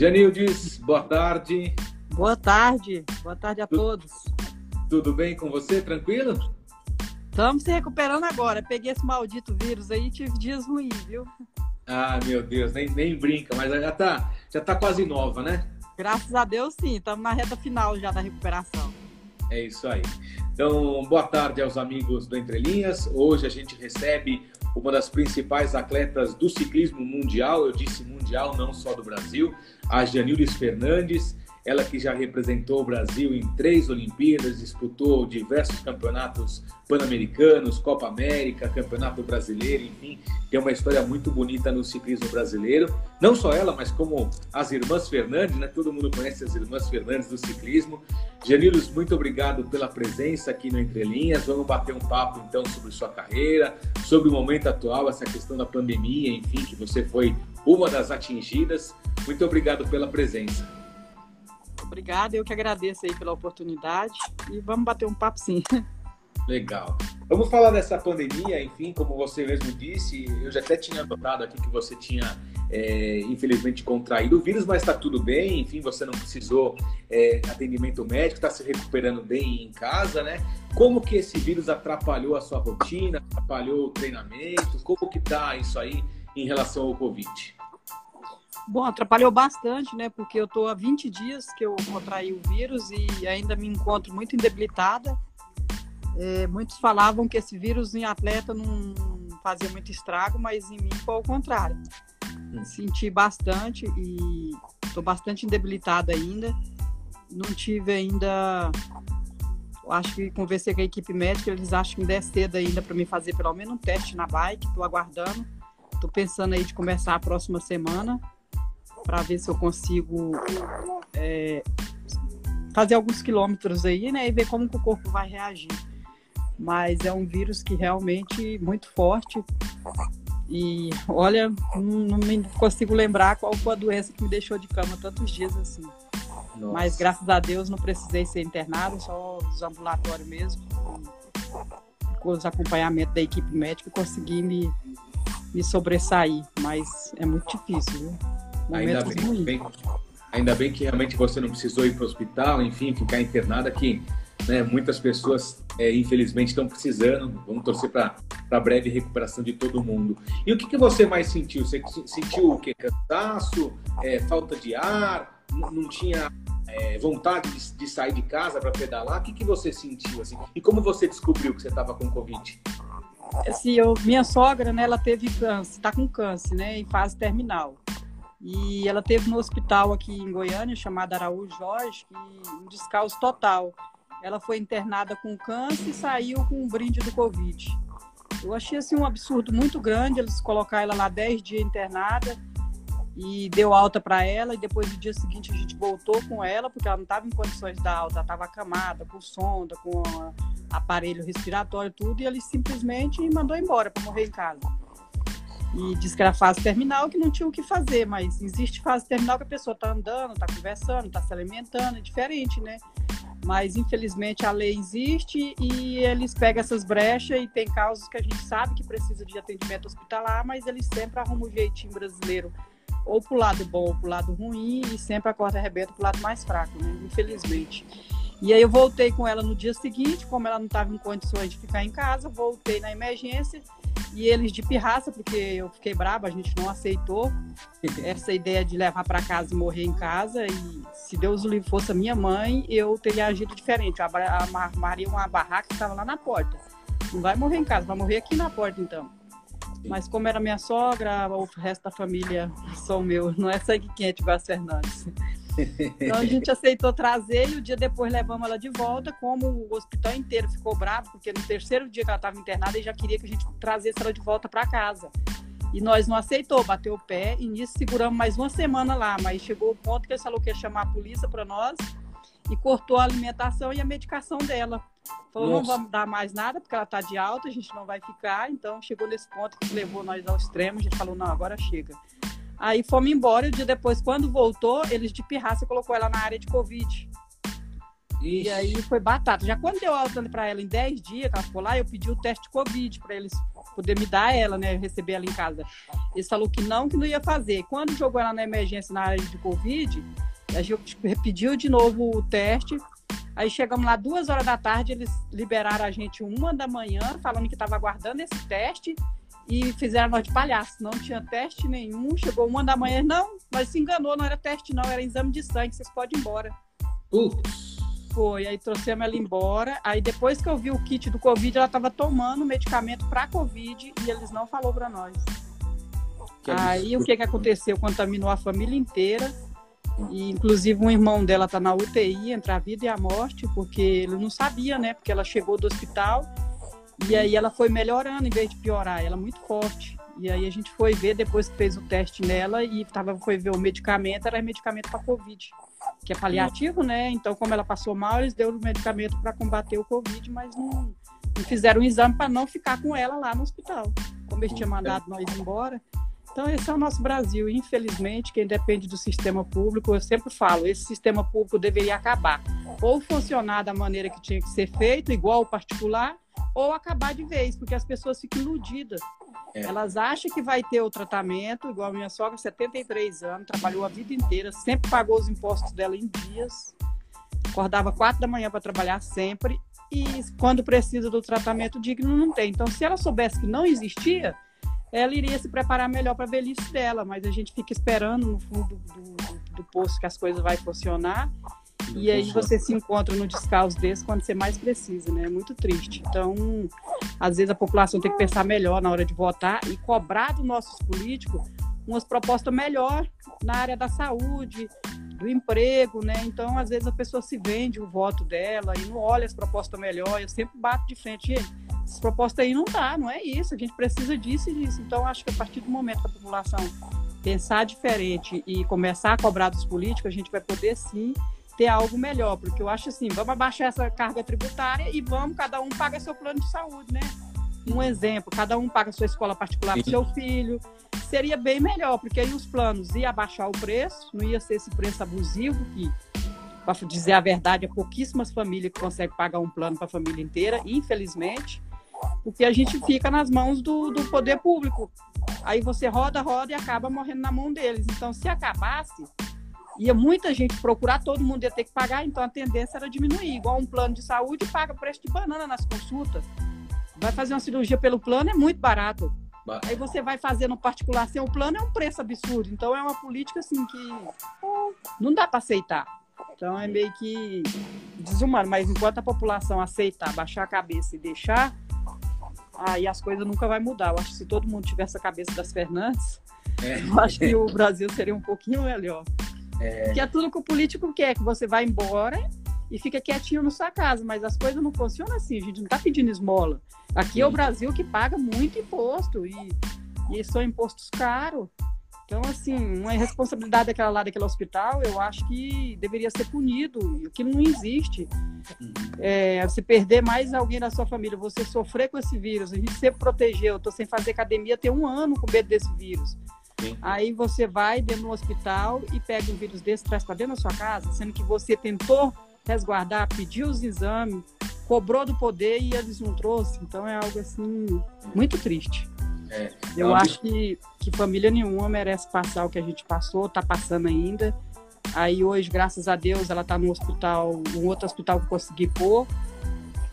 Janildes, boa tarde. Boa tarde, boa tarde a tu... todos. Tudo bem com você? Tranquilo? Estamos se recuperando agora. Peguei esse maldito vírus aí e tive dias ruins, viu? Ah, meu Deus, nem, nem brinca, mas já tá, já tá quase nova, né? Graças a Deus, sim. Estamos na reta final já da recuperação. É isso aí. Então, boa tarde aos amigos do Entre Linhas. Hoje a gente recebe uma das principais atletas do ciclismo mundial, eu disse mundial, não só do Brasil, a Janildes Fernandes. Ela que já representou o Brasil em três Olimpíadas, disputou diversos campeonatos pan-americanos, Copa América, Campeonato Brasileiro, enfim, tem uma história muito bonita no ciclismo brasileiro. Não só ela, mas como as irmãs Fernandes, né? Todo mundo conhece as irmãs Fernandes do ciclismo. Janilos, muito obrigado pela presença aqui no Entre Linhas. Vamos bater um papo então sobre sua carreira, sobre o momento atual, essa questão da pandemia, enfim, que você foi uma das atingidas. Muito obrigado pela presença. Obrigada, eu que agradeço aí pela oportunidade e vamos bater um papo sim. Legal. Vamos falar dessa pandemia, enfim, como você mesmo disse, eu já até tinha notado aqui que você tinha, é, infelizmente, contraído o vírus, mas está tudo bem, enfim, você não precisou é, atendimento médico, está se recuperando bem em casa, né? Como que esse vírus atrapalhou a sua rotina, atrapalhou o treinamento, como que tá isso aí em relação ao Covid? Bom, atrapalhou bastante, né? Porque eu tô há 20 dias que eu contraí o vírus e ainda me encontro muito debilitada. É, muitos falavam que esse vírus em atleta não fazia muito estrago, mas em mim foi o contrário. Hum. Senti bastante e estou bastante debilitada ainda. Não tive ainda. Acho que conversei com a equipe médica, eles acham que ainda é cedo ainda para me fazer pelo menos um teste na bike. Estou aguardando. Estou pensando aí de começar a próxima semana para ver se eu consigo é, fazer alguns quilômetros aí, né, e ver como que o corpo vai reagir. Mas é um vírus que realmente muito forte e olha, não, não me consigo lembrar qual foi a doença que me deixou de cama tantos dias assim. Nossa. Mas graças a Deus não precisei ser internado, só os ambulatórios mesmo. Com os acompanhamentos da equipe médica, consegui me, me sobressair. Mas é muito difícil, viu? Ainda bem, bem, ainda bem que realmente você não precisou ir para o hospital, enfim, ficar internada, que né, muitas pessoas, é, infelizmente, estão precisando. Vamos torcer para a breve recuperação de todo mundo. E o que, que você mais sentiu? Você sentiu o quê? Cansaço? É, falta de ar? Não tinha é, vontade de, de, sair de casa para pedalar? O que, que você sentiu? Assim? E como você descobriu que você estava com Covid? Assim, eu, minha sogra, né, ela teve câncer, está com câncer, né, em fase terminal. E ela teve no hospital aqui em Goiânia, chamado Araújo Jorge, um descalço total. Ela foi internada com câncer e saiu com um brinde do Covid. Eu achei assim um absurdo muito grande eles colocar ela lá 10 dias internada e deu alta para ela e depois no dia seguinte a gente voltou com ela porque ela não estava em condições dar alta, estava acamada, com sonda, com aparelho respiratório tudo e ele simplesmente mandou embora para morrer em casa e disse que era fase terminal que não tinha o que fazer, mas existe fase terminal que a pessoa está andando, está conversando, está se alimentando, é diferente, né? Mas infelizmente a lei existe e eles pegam essas brechas e tem casos que a gente sabe que precisa de atendimento hospitalar, mas eles sempre arrumam o jeitinho brasileiro ou para o lado bom ou para o lado ruim e sempre a corda arrebenta para o lado mais fraco, né? Infelizmente. E aí eu voltei com ela no dia seguinte, como ela não estava em condições de ficar em casa, voltei na emergência e eles de pirraça, porque eu fiquei braba, a gente não aceitou essa ideia de levar para casa e morrer em casa. E se Deus o livre fosse a minha mãe, eu teria agido diferente. Eu armaria uma barraca que estava lá na porta. Não vai morrer em casa, vai morrer aqui na porta então. Mas como era minha sogra, o resto da família são meus, não é sangue quente a Fernandes. Então a gente aceitou trazer e o dia depois levamos ela de volta, como o hospital inteiro ficou bravo, porque no terceiro dia que ela estava internada, ele já queria que a gente trazesse ela de volta para casa. E nós não aceitou, bateu o pé e nisso seguramos mais uma semana lá, mas chegou o ponto que ele falou que ia chamar a polícia para nós e cortou a alimentação e a medicação dela. Falou, Nossa. não vamos dar mais nada, porque ela está de alta, a gente não vai ficar. Então chegou nesse ponto que levou nós ao extremo, a gente falou, não, agora chega. Aí fomos embora e o dia depois, quando voltou, eles de pirraça colocou ela na área de Covid. Ixi. E aí foi batata. Já quando deu alta para ela em 10 dias que ela ficou lá, eu pedi o teste de Covid para eles poder me dar ela, né? Receber ela em casa. Eles falou que não, que não ia fazer. Quando jogou ela na emergência na área de Covid, a gente pediu de novo o teste. Aí chegamos lá duas horas da tarde, eles liberaram a gente uma da manhã, falando que estava aguardando esse teste e fizeram nós de palhaço. Não tinha teste nenhum. Chegou uma da manhã, não, mas se enganou, não era teste, não, era exame de sangue, vocês podem ir embora. Putz. Foi, aí trouxemos ela embora. Aí depois que eu vi o kit do Covid, ela estava tomando medicamento para Covid e eles não falaram para nós. Que aí o que, que aconteceu? Contaminou a família inteira. E, inclusive, um irmão dela está na UTI, entre a vida e a morte, porque ele não sabia, né? Porque ela chegou do hospital e aí ela foi melhorando em vez de piorar. Ela é muito forte. E aí a gente foi ver depois que fez o teste nela e tava, foi ver o medicamento, era medicamento para Covid, que é paliativo, né? Então, como ela passou mal, eles deram o medicamento para combater o Covid, mas não, não fizeram um exame para não ficar com ela lá no hospital. Como eles tinham mandado nós embora. Então, esse é o nosso Brasil. Infelizmente, quem depende do sistema público, eu sempre falo, esse sistema público deveria acabar. Ou funcionar da maneira que tinha que ser feito, igual o particular, ou acabar de vez, porque as pessoas ficam iludidas. É. Elas acham que vai ter o tratamento, igual a minha sogra, 73 anos, trabalhou a vida inteira, sempre pagou os impostos dela em dias, acordava quatro da manhã para trabalhar sempre, e quando precisa do tratamento digno, não tem. Então, se ela soubesse que não existia, ela iria se preparar melhor para a velhice dela, mas a gente fica esperando no fundo do, do, do poço que as coisas vão funcionar e aí você se encontra no descaso desse quando você mais precisa, né? É muito triste. Então, às vezes a população tem que pensar melhor na hora de votar e cobrar dos nossos políticos umas propostas melhor na área da saúde, do emprego, né? Então, às vezes a pessoa se vende o voto dela e não olha as propostas melhor. Eu sempre bato de frente, essas propostas aí não dá, não é isso. A gente precisa disso e disso. Então, acho que a partir do momento que a população pensar diferente e começar a cobrar dos políticos, a gente vai poder sim ter algo melhor, porque eu acho assim, vamos abaixar essa carga tributária e vamos, cada um paga seu plano de saúde, né? Um exemplo, cada um paga sua escola particular para seu filho, seria bem melhor, porque aí os planos iam abaixar o preço, não ia ser esse preço abusivo que, para dizer a verdade, é pouquíssimas famílias que conseguem pagar um plano para a família inteira, infelizmente, porque a gente fica nas mãos do, do poder público. Aí você roda, roda e acaba morrendo na mão deles. Então, se acabasse, ia muita gente procurar, todo mundo ia ter que pagar, então a tendência era diminuir. Igual um plano de saúde paga preço de banana nas consultas. Vai fazer uma cirurgia pelo plano, é muito barato. Aí você vai fazer no particular sem o plano, é um preço absurdo. Então é uma política assim que não dá para aceitar. Então é meio que desumano. Mas enquanto a população aceitar, baixar a cabeça e deixar, aí as coisas nunca vai mudar. Eu acho que se todo mundo tivesse a cabeça das Fernandes, é. eu acho que o Brasil seria um pouquinho melhor. É... Que é tudo que o político quer, que você vai embora e fica quietinho na sua casa, mas as coisas não funcionam assim, a gente não está pedindo esmola. Aqui Sim. é o Brasil que paga muito imposto e, e são impostos caros. Então, assim, uma responsabilidade daquela lá daquele hospital, eu acho que deveria ser punido, o que não existe. Uhum. É, se perder mais alguém da sua família, você sofrer com esse vírus, a gente sempre protegeu, eu estou sem fazer academia tem um ano com medo desse vírus. Aí você vai dentro do hospital e pega um vírus desse, traz para dentro da sua casa, sendo que você tentou resguardar, pediu os exames, cobrou do poder e eles não trouxeram. Então é algo assim muito triste. É, Eu acho que, que família nenhuma merece passar o que a gente passou, está passando ainda. Aí hoje, graças a Deus, ela está no hospital, um outro hospital que eu consegui pôr.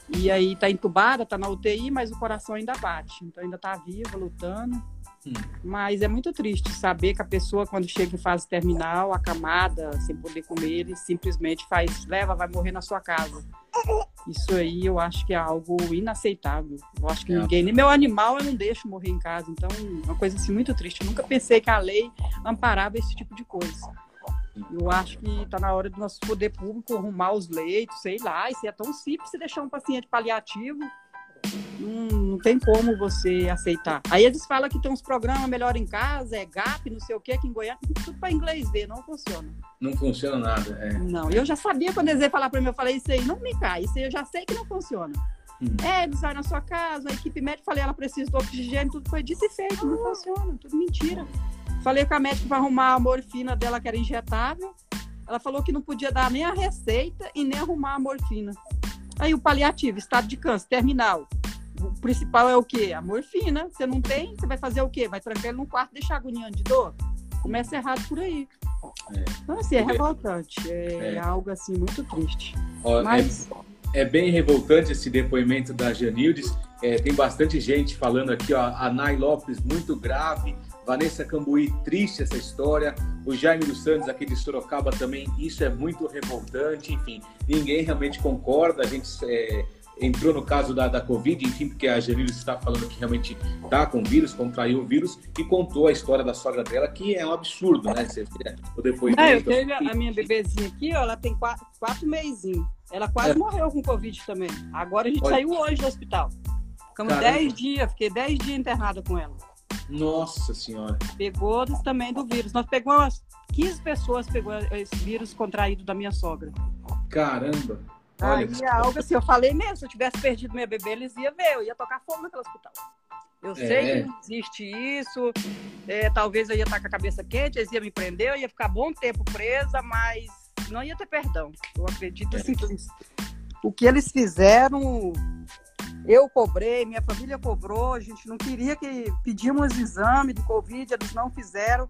E aí está entubada, está na UTI, mas o coração ainda bate. Então ainda está viva, lutando. Mas é muito triste saber que a pessoa, quando chega em fase terminal, acamada, sem poder comer, ele simplesmente faz, leva, vai morrer na sua casa. Isso aí eu acho que é algo inaceitável. Eu acho que é. ninguém, nem meu animal eu não deixo morrer em casa. Então, uma coisa assim muito triste. Eu nunca pensei que a lei amparava esse tipo de coisa. Eu acho que está na hora do nosso poder público arrumar os leitos, sei lá. Isso é tão simples se deixar um paciente paliativo não, não, tem como você aceitar. Aí eles falam que tem uns programas melhor em casa, é GAP, não sei o que, aqui em Goiânia, tudo para inglês ver, não funciona. Não funciona nada, é. Não, eu já sabia quando eles iam falar para mim, eu falei, isso aí não me cai, isso aí eu já sei que não funciona. Hum. É, eles vai na sua casa, a equipe médica, falei, ela precisa do oxigênio, tudo foi dito e feito, não funciona, tudo mentira. Falei com a médica para arrumar a morfina dela, que era injetável, ela falou que não podia dar nem a receita e nem arrumar a morfina. Aí o paliativo, estado de câncer, terminal. o principal é o quê? A morfina. Você não tem, você vai fazer o quê? Vai trancar ele num quarto deixar agoniando de dor? Começa errado por aí. É. Então, assim, é revoltante. É, é. algo, assim, muito triste. Ó, Mas... É, é, bem revoltante esse depoimento da Janildes. É, tem bastante gente falando aqui, ó, a Nay Lopes, muito grave. Vanessa Cambuí, triste essa história. O Jaime dos Santos, aqui de Sorocaba, também, isso é muito revoltante. Enfim, ninguém realmente concorda. A gente é, entrou no caso da, da Covid, enfim, porque a Janine está falando que realmente está com vírus, contraiu o vírus, e contou a história da sogra dela, que é um absurdo, né? Você, o depoimento. Não, eu tenho a minha bebezinha aqui, ó, ela tem quatro, quatro meizinhos. Ela quase é. morreu com Covid também. Agora a gente Olha. saiu hoje do hospital. Ficamos Caramba. dez dias, fiquei dez dias internada com ela. Nossa senhora. Pegou também do vírus. Nós pegamos umas 15 pessoas pegou esse vírus contraído da minha sogra. Caramba. Olha, Aí algo assim, eu falei mesmo, se eu tivesse perdido minha bebê, eles iam ver, eu ia tocar fogo naquele hospital. Eu é. sei que não existe isso, é, talvez eu ia estar com a cabeça quente, eles iam me prender, eu ia ficar bom tempo presa, mas não ia ter perdão. Eu acredito é. assim o que eles fizeram, eu cobrei, minha família cobrou, a gente não queria que pedimos exame de Covid, eles não fizeram.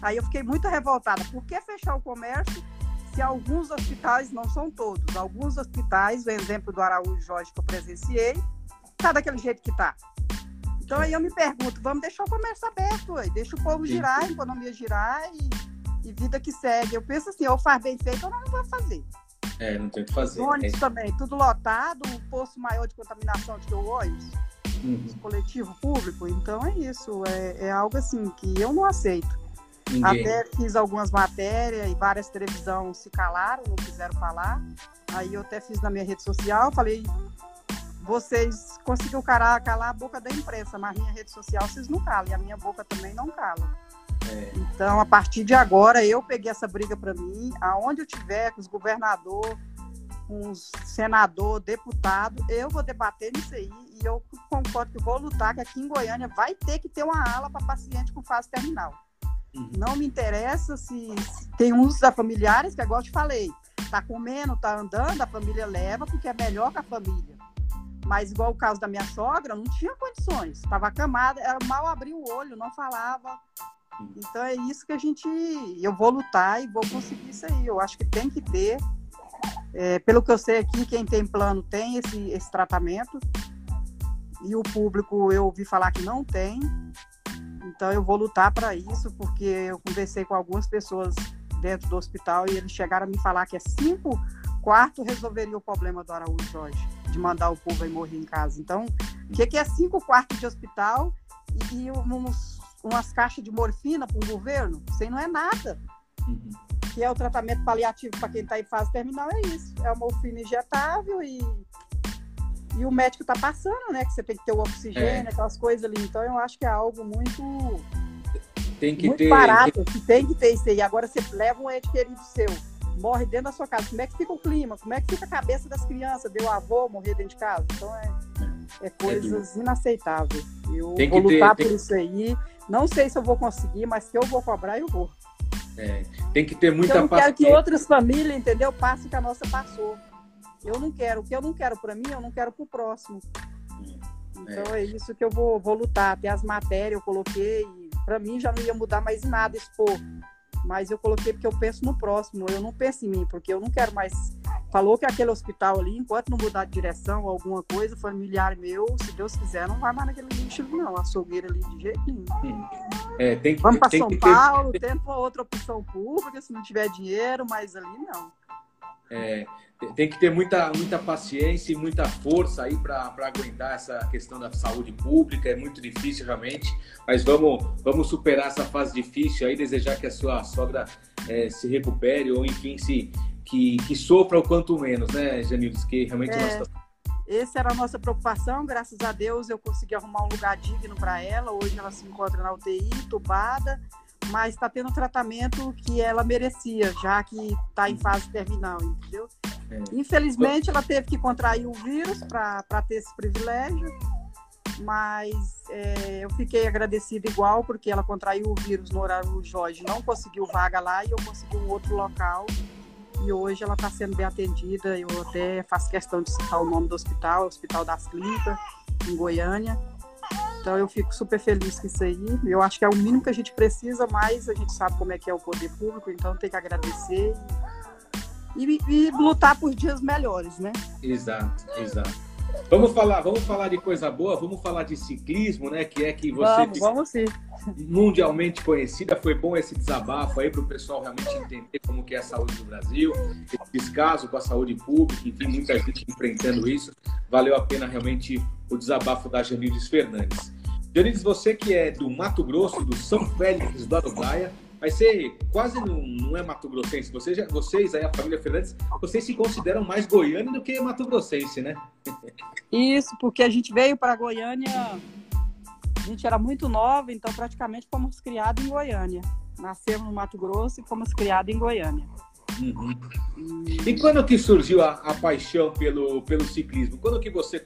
Aí eu fiquei muito revoltada. Por que fechar o comércio se alguns hospitais, não são todos, alguns hospitais, o exemplo do Araújo Jorge que eu presenciei, tá daquele jeito que tá. Então aí eu me pergunto, vamos deixar o comércio aberto, aí, deixa o povo girar, a economia girar e, e, vida que segue. Eu penso assim, ou faz bem feito ou não, não vai fazer. É, não tem o que fazer. Ônibus é. também, tudo lotado, um posto maior de contaminação de que o ônibus, uhum. coletivo público. Então é isso, é, é algo assim que eu não aceito. Ninguém. Até fiz algumas matérias e várias televisões se calaram, não quiseram falar. Aí eu até fiz na minha rede social, falei, vocês conseguiram calar, calar a boca da imprensa, mas minha rede social vocês não calam, e a minha boca também não cala. É. Então, a partir de agora, eu peguei essa briga para mim, aonde eu tiver, com os governador, com os senador, deputado, eu vou debater nisso aí e eu concordo que vou lutar que aqui em Goiânia vai ter que ter uma ala para paciente com fase terminal. Uhum. Não me interessa se, se tem uns da familiares, que é igual eu te falei, tá comendo, tá andando, a família leva, porque é melhor que a família. Mas igual o caso da minha sogra, não tinha condições, estava acamada, ela mal abriu o olho, não falava. Então é isso que a gente, eu vou lutar e vou conseguir isso aí. Eu acho que tem que ter. É, pelo que eu sei aqui, quem tem plano tem esse, esse tratamento. E o público eu ouvi falar que não tem. Então eu vou lutar para isso, porque eu conversei com algumas pessoas dentro do hospital e eles chegaram a me falar que é cinco quartos resolveria o problema do Araújo Jorge, de mandar o povo aí morrer em casa. Então, o que, que é cinco quartos de hospital e, e uns, umas caixas de morfina para o governo? Isso aí não é nada. Uhum. Que é o tratamento paliativo para quem está em fase terminal, é isso. É uma morfina injetável e e o médico tá passando, né? Que você tem que ter o oxigênio, é. aquelas coisas ali. Então eu acho que é algo muito. Tem que muito ter. barato, que tem que ter isso aí. Agora você leva um ente querido seu, morre dentro da sua casa. Como é que fica o clima? Como é que fica a cabeça das crianças? Deu avô morrer dentro de casa? Então é, é, é coisas é inaceitáveis. Eu tem vou lutar ter, por isso aí. Não sei se eu vou conseguir, mas que eu vou cobrar, eu vou. É, tem que ter muita eu não quero que outras famílias, entendeu, passem o que a nossa passou. Eu não quero. O que eu não quero para mim, eu não quero para o próximo. Então é. é. isso que eu vou, vou lutar. Até as matérias eu coloquei. Para mim já não ia mudar mais nada expor. Mas eu coloquei porque eu penso no próximo. Eu não penso em mim, porque eu não quero mais. Falou que aquele hospital ali, enquanto não mudar de direção ou alguma coisa, familiar meu, se Deus quiser, não vai mais naquele lixo, não. Açougueira ali de jeito nenhum. É, tem que, Vamos para São Paulo, ter... tenta outra opção pública, se não tiver dinheiro, mas ali não. É, tem que ter muita, muita paciência e muita força aí para aguentar essa questão da saúde pública. É muito difícil realmente, mas vamos, vamos superar essa fase difícil aí, desejar que a sua sogra é, se recupere ou enfim se que, que sofra o quanto menos, né, Janildes? Que realmente é, nós... Essa era a nossa preocupação. Graças a Deus eu consegui arrumar um lugar digno para ela. Hoje ela se encontra na UTI, tubada mas está tendo o tratamento que ela merecia, já que está em fase terminal, entendeu? É. Infelizmente, ela teve que contrair o vírus para ter esse privilégio, mas é, eu fiquei agradecida igual, porque ela contraiu o vírus no horário do Jorge, não conseguiu vaga lá e eu consegui um outro local. E hoje ela está sendo bem atendida. Eu até faço questão de citar o nome do hospital, Hospital das Clínicas, em Goiânia. Então eu fico super feliz com isso aí. Eu acho que é o mínimo que a gente precisa, mas a gente sabe como é que é o poder público, então tem que agradecer e, e lutar por dias melhores, né? Exato, exato. Vamos falar, vamos falar de coisa boa, vamos falar de ciclismo, né? Que é que você vamos, vamos sim. mundialmente conhecida. Foi bom esse desabafo aí para o pessoal realmente entender como que é a saúde do Brasil, esse descaso com a saúde pública, enfim, muita gente enfrentando isso. Valeu a pena realmente o desabafo da Janides Fernandes. Janides, você que é do Mato Grosso, do São Félix do Araguaia, vai ser quase não, não é Mato Grossense. Vocês, vocês aí, a família Fernandes, vocês se consideram mais goiano do que Mato Grossense, né? Isso, porque a gente veio para Goiânia, a gente era muito nova, então praticamente fomos criados em Goiânia. Nascemos no Mato Grosso e fomos criados em Goiânia. Uhum. E quando que surgiu a, a, paixão pelo, pelo ciclismo? Quando que você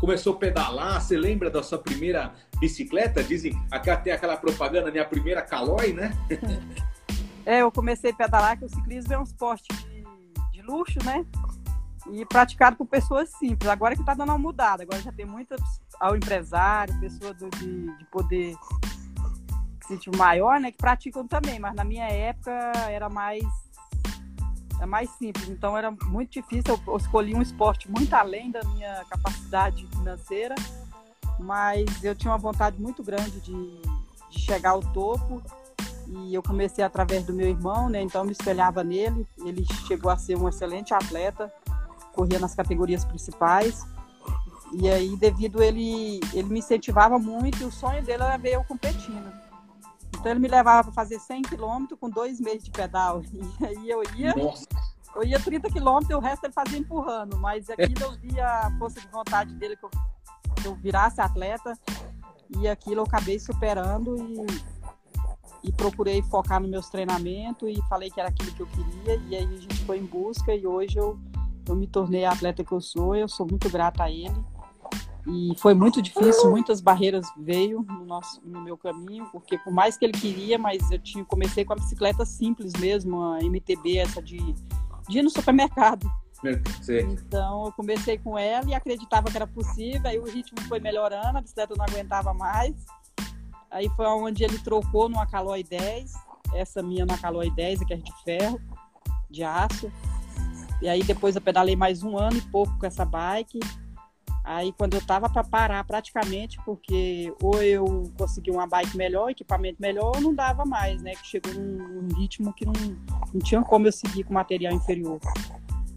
começou a pedalar? Você lembra da sua primeira bicicleta? Dizem, até aquela propaganda, minha primeira Caloi, né? É, eu comecei a pedalar, que o ciclismo é um esporte de, de luxo, né? E praticado por pessoas simples. Agora que está dando uma mudada, agora já tem muitas ao empresário, pessoa do, de, de poder maior, né, que praticam também, mas na minha época era mais é mais simples. Então era muito difícil. Eu escolhi um esporte muito além da minha capacidade financeira, mas eu tinha uma vontade muito grande de, de chegar ao topo. E eu comecei através do meu irmão, né? Então eu me espelhava nele. Ele chegou a ser um excelente atleta, corria nas categorias principais. E aí, devido ele, ele me incentivava muito, e o sonho dele era ver eu competindo. Então ele me levava para fazer 100 quilômetros com dois meses de pedal. E aí eu ia, Nossa. eu ia 30 quilômetros e o resto ele fazia empurrando. Mas aquilo eu via a força de vontade dele que eu, que eu virasse atleta. E aquilo eu acabei superando e, e procurei focar nos meus treinamentos e falei que era aquilo que eu queria. E aí a gente foi em busca e hoje eu, eu me tornei a atleta que eu sou. Eu sou muito grata a ele. E foi muito difícil, muitas barreiras veio no, nosso, no meu caminho, porque por mais que ele queria, mas eu tinha, comecei com a bicicleta simples mesmo, a MTB, essa de, de ir no supermercado. Sim. Então eu comecei com ela e acreditava que era possível, aí o ritmo foi melhorando, a bicicleta não aguentava mais. Aí foi onde ele trocou numa Caloi 10, essa minha na Caloi 10, que é de ferro, de aço. E aí depois eu pedalei mais um ano e pouco com essa bike. Aí quando eu tava para parar praticamente, porque ou eu consegui uma bike melhor, equipamento melhor, ou não dava mais, né? Que chegou num, ritmo que não, não tinha como eu seguir com material inferior.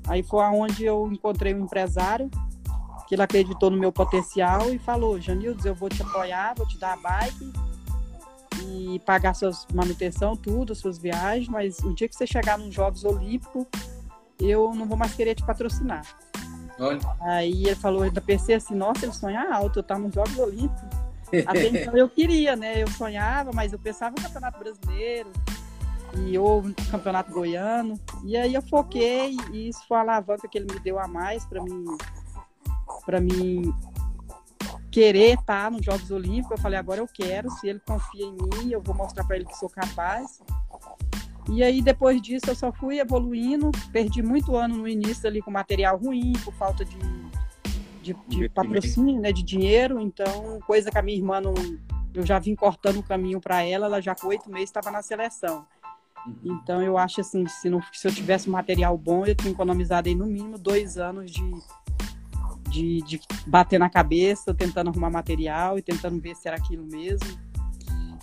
Aí foi aonde eu encontrei um empresário que ele acreditou no meu potencial e falou, Janildes, eu vou te apoiar, vou te dar a bike e pagar suas manutenção, tudo, suas viagens, mas o dia que você chegar nos Jogos Olímpicos, eu não vou mais querer te patrocinar. Aí ele falou, ainda pensei assim, nossa, ele sonha alto, eu tava nos Jogos Olímpicos. Até então eu queria, né? Eu sonhava, mas eu pensava no Campeonato Brasileiro e ou no Campeonato Goiano. E aí eu foquei e isso foi a alavanca que ele me deu a mais para mim para mim querer estar nos Jogos Olímpicos. Eu falei, agora eu quero, se ele confia em mim, eu vou mostrar para ele que sou capaz. E aí, depois disso, eu só fui evoluindo. Perdi muito ano no início ali com material ruim, por falta de, de, de patrocínio, né, de dinheiro. Então, coisa que a minha irmã não. Eu já vim cortando o caminho para ela, ela já com oito meses estava na seleção. Uhum. Então, eu acho assim: se, não, se eu tivesse material bom, eu tinha economizado aí no mínimo dois anos de, de, de bater na cabeça, tentando arrumar material e tentando ver se era aquilo mesmo.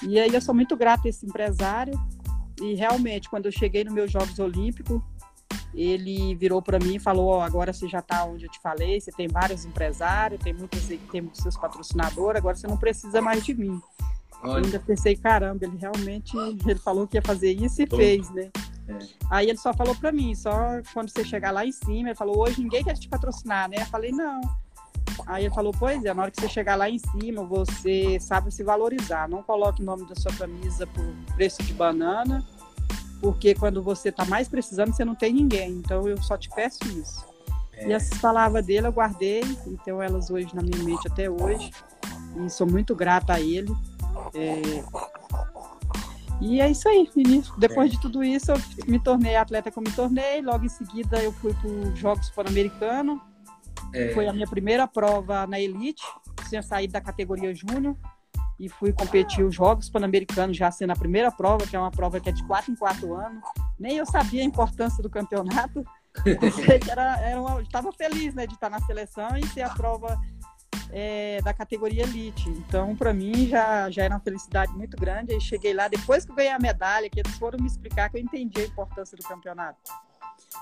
E aí, eu sou muito grata a esse empresário e realmente, quando eu cheguei nos meus Jogos Olímpicos, ele virou para mim e falou: oh, agora você já está onde eu te falei, você tem vários empresários, tem muitos, tem seus patrocinadores, agora você não precisa mais de mim. Eu ainda pensei, caramba, ele realmente ele falou que ia fazer isso e fez, né? É. Aí ele só falou para mim, só quando você chegar lá em cima, ele falou, hoje ninguém quer te patrocinar, né? Eu falei, não. Aí ele falou, pois é, na hora que você chegar lá em cima, você sabe se valorizar. Não coloque o nome da sua camisa por preço de banana, porque quando você está mais precisando, você não tem ninguém. Então eu só te peço isso. É. E essas palavras dele eu guardei, então elas hoje na minha mente até hoje. E sou muito grata a ele. É... E é isso aí, Vinícius. Depois é. de tudo isso, eu me tornei atleta eu me tornei. Logo em seguida, eu fui para os Jogos Pan-Americanos é... Foi a minha primeira prova na Elite. tinha saído da categoria júnior e fui competir os Jogos Pan-Americanos, já sendo a primeira prova, que é uma prova que é de quatro em quatro anos. Nem eu sabia a importância do campeonato. Estava feliz né, de estar na seleção e ser a prova é, da categoria Elite. Então, para mim, já, já era uma felicidade muito grande. Aí cheguei lá, depois que eu ganhei a medalha, que eles foram me explicar que eu entendi a importância do campeonato.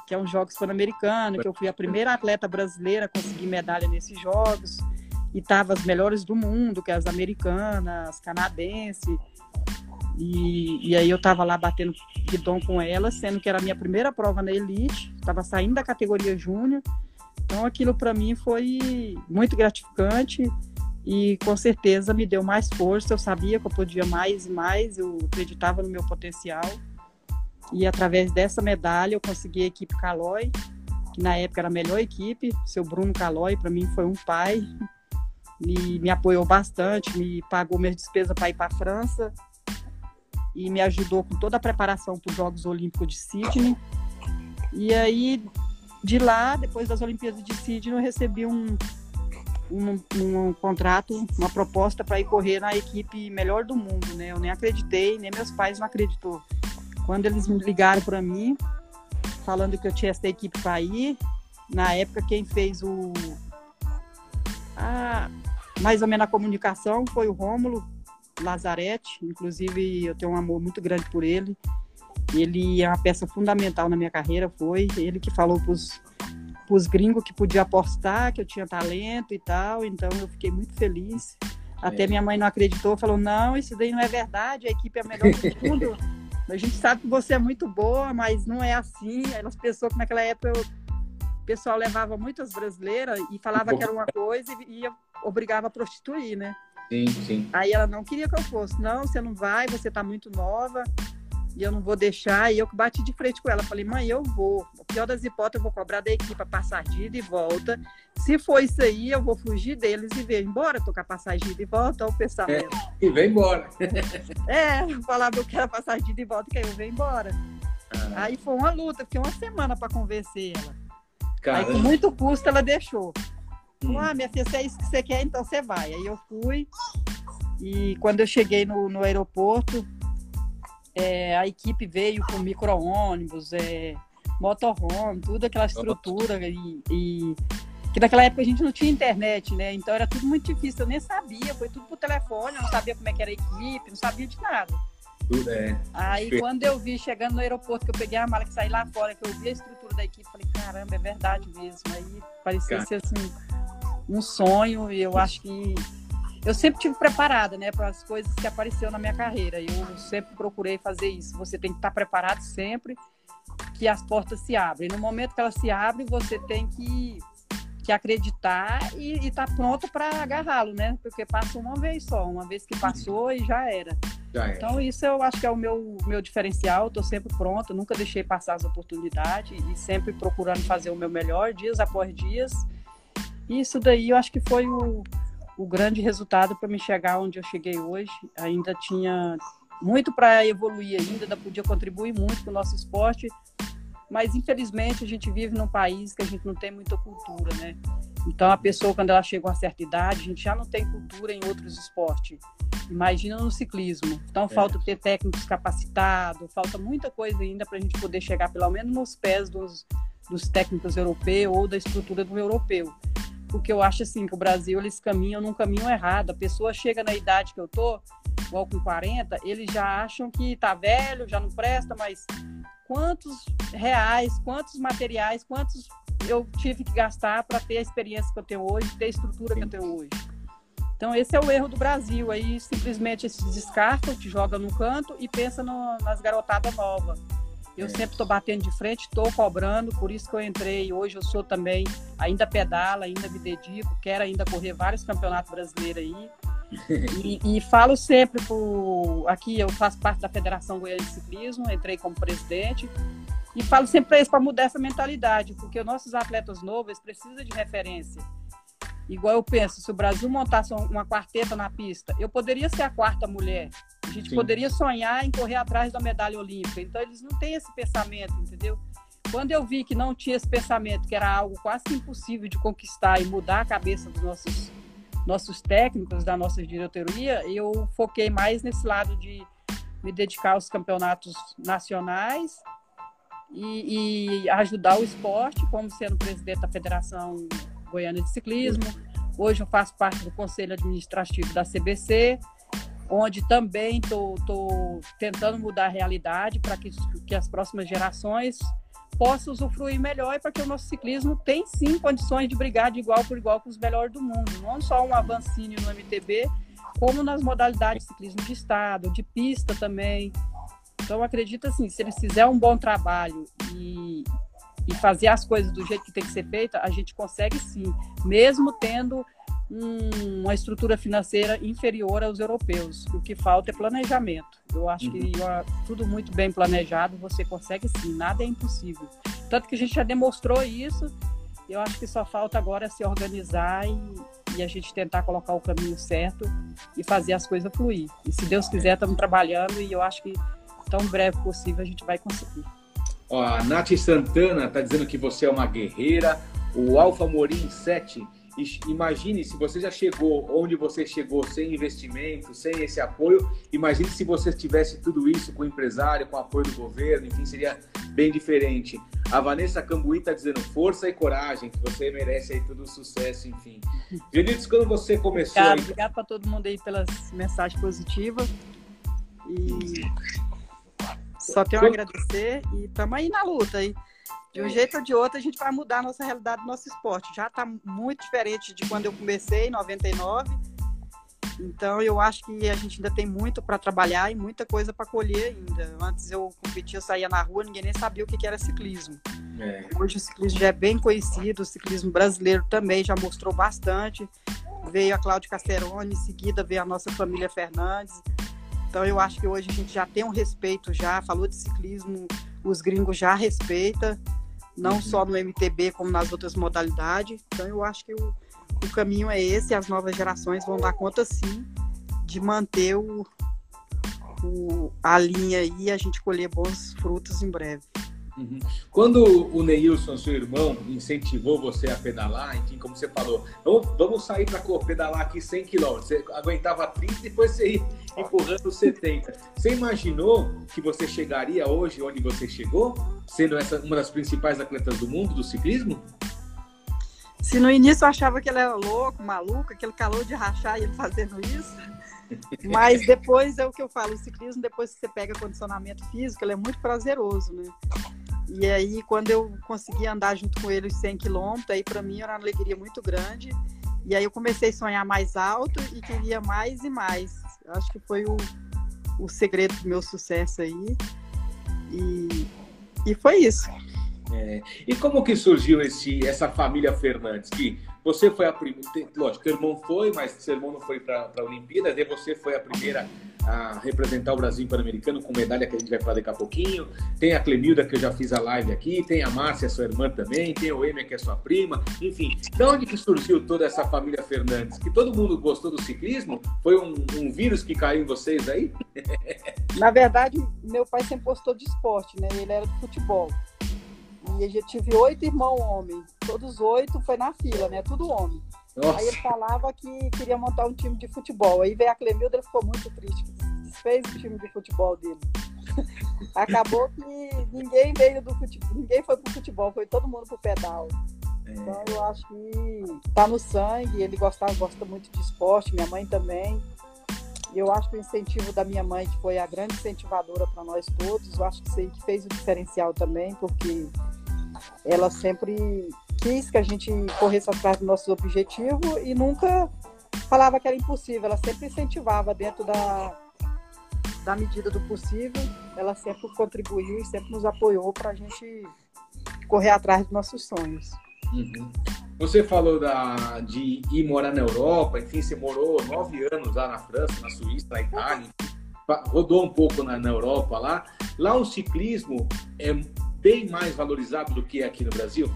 Que é um Jogos Pan-Americanos, que eu fui a primeira atleta brasileira a conseguir medalha nesses Jogos e tava as melhores do mundo, que é as americanas, canadenses. E, e aí eu tava lá batendo guidon com elas, sendo que era a minha primeira prova na elite, estava saindo da categoria júnior. Então aquilo para mim foi muito gratificante e com certeza me deu mais força. Eu sabia que eu podia mais e mais, eu acreditava no meu potencial. E através dessa medalha eu consegui a equipe Calói, que na época era a melhor equipe. Seu Bruno Calói, para mim, foi um pai me, me apoiou bastante, me pagou minhas despesas para ir para a França e me ajudou com toda a preparação para os Jogos Olímpicos de Sydney. E aí, de lá, depois das Olimpíadas de Sydney, eu recebi um, um, um contrato, uma proposta para ir correr na equipe melhor do mundo, né? Eu nem acreditei, nem meus pais não acreditou. Quando eles me ligaram para mim, falando que eu tinha essa equipe para ir, na época quem fez o a, mais ou menos a comunicação foi o Rômulo Lazarete, inclusive eu tenho um amor muito grande por ele. Ele é uma peça fundamental na minha carreira, foi ele que falou para os gringos que podia apostar, que eu tinha talento e tal, então eu fiquei muito feliz. Até é. minha mãe não acreditou, falou: não, isso daí não é verdade, a equipe é a melhor do mundo. a gente sabe que você é muito boa, mas não é assim. Elas pensou que naquela época eu pessoal levava muitas brasileiras e falava que era uma coisa e ia, obrigava a prostituir, né? Sim, sim. Aí ela não queria que eu fosse. Não, você não vai, você tá muito nova e eu não vou deixar. E eu que bati de frente com ela. Falei, mãe, eu vou. O pior das hipóteses, eu vou cobrar da equipe a passagem de ida e volta. Se for isso aí, eu vou fugir deles e ver embora, tocar passagem de ida e volta. Olha o pensamento. É, e vem embora. é, falava, eu quero passagem de ida e volta, que aí eu venho embora. Ah. Aí foi uma luta, fiquei uma semana para convencer ela. Aí, com muito custo, ela deixou. Hum. Ah, minha filha, se é isso que você quer, então você vai. Aí eu fui. E quando eu cheguei no, no aeroporto, é, a equipe veio com micro-ônibus, é, motorhome, tudo aquela estrutura. E, e, que naquela época a gente não tinha internet, né? Então era tudo muito difícil. Eu nem sabia, foi tudo por telefone, eu não sabia como é que era a equipe, não sabia de nada. Tudo é. Aí quando eu vi chegando no aeroporto, que eu peguei a mala que saí lá fora, que eu vi a estrutura da equipe, falei, caramba, é verdade mesmo. Aí parecia Cara. ser assim, um sonho, e eu acho que eu sempre tive preparada, né, para as coisas que apareceu na minha carreira. Eu sempre procurei fazer isso. Você tem que estar preparado sempre que as portas se abrem. No momento que elas se abrem, você tem que que acreditar e estar tá pronto para agarrá-lo, né? Porque passa uma vez só, uma vez que passou e já era. já. Então isso eu acho que é o meu meu diferencial. Estou sempre pronto, nunca deixei passar as oportunidades e sempre procurando fazer o meu melhor, dias após dias. Isso daí eu acho que foi o, o grande resultado para me chegar onde eu cheguei hoje. Ainda tinha muito para evoluir ainda, ainda podia contribuir muito para o nosso esporte mas infelizmente a gente vive num país que a gente não tem muita cultura, né? Então a pessoa quando ela chega a uma certa idade, a gente já não tem cultura em outros esportes. Imagina no ciclismo. Então é. falta ter técnicos capacitados, falta muita coisa ainda para a gente poder chegar pelo menos nos pés dos, dos técnicos europeus ou da estrutura do europeu. Porque eu acho assim que o Brasil eles caminham num caminho errado. A pessoa chega na idade que eu tô, igual com 40, eles já acham que tá velho, já não presta, mas quantos reais, quantos materiais, quantos eu tive que gastar para ter a experiência que eu tenho hoje, ter a estrutura que eu tenho hoje. Então esse é o erro do Brasil, aí simplesmente se descarta, te joga no canto e pensa no, nas garotadas novas. Eu é. sempre estou batendo de frente, estou cobrando, por isso que eu entrei. Hoje eu sou também, ainda pedala, ainda me dedico, quero ainda correr vários campeonatos brasileiros aí. E, e, falo sempre por aqui eu faço parte da Federação Goiânia de Ciclismo, entrei como presidente e falo sempre para eles para mudar essa mentalidade, porque os nossos atletas novos precisam de referência. Igual eu penso, se o Brasil montasse uma quarteta na pista, eu poderia ser a quarta mulher. Gente Sim. poderia sonhar em correr atrás da medalha olímpica. Então eles não têm esse pensamento, entendeu? Quando eu vi que não tinha esse pensamento, que era algo quase impossível de conquistar e mudar a cabeça dos nossos nossos técnicos, da nossa diretoria, eu foquei mais nesse lado de me dedicar aos campeonatos nacionais e, e ajudar o esporte, como sendo presidente da Federação Goiana de Ciclismo. Hoje eu faço parte do Conselho Administrativo da CBC, onde também estou tentando mudar a realidade para que, que as próximas gerações possam usufruir melhor e para que o nosso ciclismo tem sim condições de brigar de igual por igual com os melhores do mundo. Não só um avancínio no MTB, como nas modalidades de ciclismo de estado, de pista também. Então, acredito assim, se eles fizerem um bom trabalho e, e fazer as coisas do jeito que tem que ser feita, a gente consegue sim, mesmo tendo um, uma estrutura financeira inferior aos europeus. O que falta é planejamento. Eu acho que uhum. tudo muito bem planejado, você consegue sim, nada é impossível. Tanto que a gente já demonstrou isso, eu acho que só falta agora se organizar e, e a gente tentar colocar o caminho certo e fazer as coisas fluir. E se Deus quiser, estamos trabalhando e eu acho que tão breve possível a gente vai conseguir. Ó, a Nath Santana está dizendo que você é uma guerreira. O Alfa Morim 7 Imagine se você já chegou onde você chegou sem investimento, sem esse apoio. Imagine se você tivesse tudo isso com empresário, com apoio do governo, enfim, seria bem diferente. A Vanessa Cambuí está dizendo força e coragem, que você merece aí todo o sucesso, enfim. Genitos, quando você começou. Obrigado, aí... obrigado para todo mundo aí pelas mensagens positivas. E só tenho a agradecer e estamos aí na luta aí. De um jeito ou de outro, a gente vai mudar a nossa realidade do nosso esporte. Já está muito diferente de quando eu comecei, em 99. Então, eu acho que a gente ainda tem muito para trabalhar e muita coisa para colher ainda. Antes eu competia, eu saía na rua, ninguém nem sabia o que era ciclismo. É. Hoje o ciclismo já é bem conhecido, o ciclismo brasileiro também já mostrou bastante. Veio a Cláudia Casteroni, em seguida veio a nossa família Fernandes. Então, eu acho que hoje a gente já tem um respeito, já falou de ciclismo, os gringos já respeitam não só no MTB, como nas outras modalidades. Então, eu acho que o, o caminho é esse, as novas gerações vão dar conta, sim, de manter o, o, a linha aí e a gente colher bons frutos em breve. Uhum. Quando o Neilson, seu irmão, incentivou você a pedalar, enfim, como você falou, vamos, vamos sair para pedalar aqui 100 km. Você aguentava 30 e depois você ia empurrando 70. Você imaginou que você chegaria hoje onde você chegou, sendo essa uma das principais atletas do mundo do ciclismo? Se no início eu achava que ele era louco, maluco, aquele calor de rachar e ele fazendo isso. Mas depois é o que eu falo, o ciclismo, depois que você pega condicionamento físico, ele é muito prazeroso, né? E aí, quando eu consegui andar junto com ele os 100 quilômetros, aí para mim era uma alegria muito grande. E aí eu comecei a sonhar mais alto e queria mais e mais. Acho que foi o, o segredo do meu sucesso aí. E, e foi isso. É. E como que surgiu esse, essa família Fernandes? Que você foi a primeira, lógico, teu irmão foi, mas seu irmão não foi para a Olimpíada, e você foi a primeira a representar o Brasil Pan-Americano com medalha que a gente vai falar daqui a pouquinho. Tem a Clemilda, que eu já fiz a live aqui, tem a Márcia, sua irmã também, tem o Emia, que é sua prima, enfim. De onde que surgiu toda essa família Fernandes? Que todo mundo gostou do ciclismo? Foi um, um vírus que caiu em vocês aí? Na verdade, meu pai sempre gostou de esporte, né? Ele era de futebol. E eu já tive oito irmãos homens. Todos oito foi na fila, né? Tudo homem. Nossa. Aí ele falava que queria montar um time de futebol. Aí veio a Clemilda, ele ficou muito triste. Desfez o time de futebol dele. Acabou que ninguém veio do futebol, ninguém foi pro futebol, foi todo mundo pro pedal. É. Então eu acho que tá no sangue, ele gosta, gosta muito de esporte, minha mãe também. E eu acho que o incentivo da minha mãe, que foi a grande incentivadora para nós todos, eu acho que isso aí que fez o diferencial também, porque ela sempre quis que a gente corresse atrás dos nossos objetivos e nunca falava que era impossível. Ela sempre incentivava dentro da, da medida do possível. Ela sempre contribuiu e sempre nos apoiou para a gente correr atrás dos nossos sonhos. Uhum. Você falou da, de ir morar na Europa, enfim, você morou nove anos lá na França, na Suíça, na Itália, rodou um pouco na, na Europa lá. Lá o ciclismo é bem mais valorizado do que aqui no Brasil?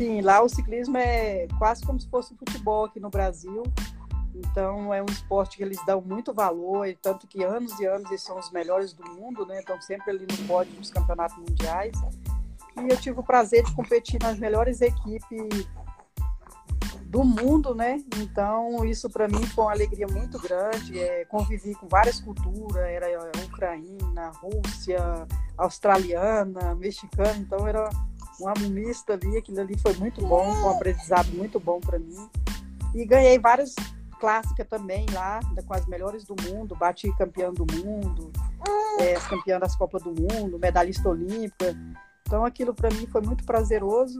Sim, lá o ciclismo é quase como se fosse o futebol aqui no Brasil. Então é um esporte que eles dão muito valor, e tanto que anos e anos eles são os melhores do mundo, né? Estão sempre ali no pódio dos campeonatos mundiais. E eu tive o prazer de competir nas melhores equipes do mundo, né? Então, isso para mim foi uma alegria muito grande. É, convivi com várias culturas, era ucraína, Rússia, australiana, mexicana, então era uma mista ali, aquilo ali foi muito bom, um aprendizado muito bom para mim. E ganhei várias clássicas também lá, com as melhores do mundo, bati campeã do mundo, é, campeã das Copas do Mundo, medalhista olímpica. Então aquilo para mim foi muito prazeroso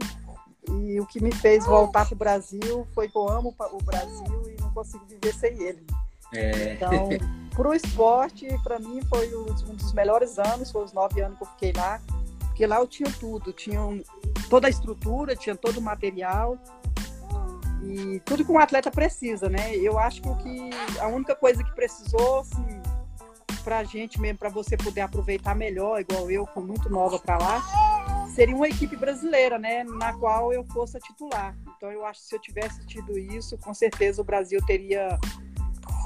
e o que me fez voltar para o Brasil foi que eu amo o Brasil e não consigo viver sem ele. É. Então, para o esporte, para mim foi um dos melhores anos, foi os nove anos que eu fiquei lá, porque lá eu tinha tudo, tinha toda a estrutura, tinha todo o material e tudo que um atleta precisa, né? Eu acho que, o que a única coisa que precisou, assim, para a gente mesmo, para você poder aproveitar melhor, igual eu, fui muito nova para lá, seria uma equipe brasileira, né, na qual eu fosse a titular. Então eu acho que se eu tivesse tido isso, com certeza o Brasil teria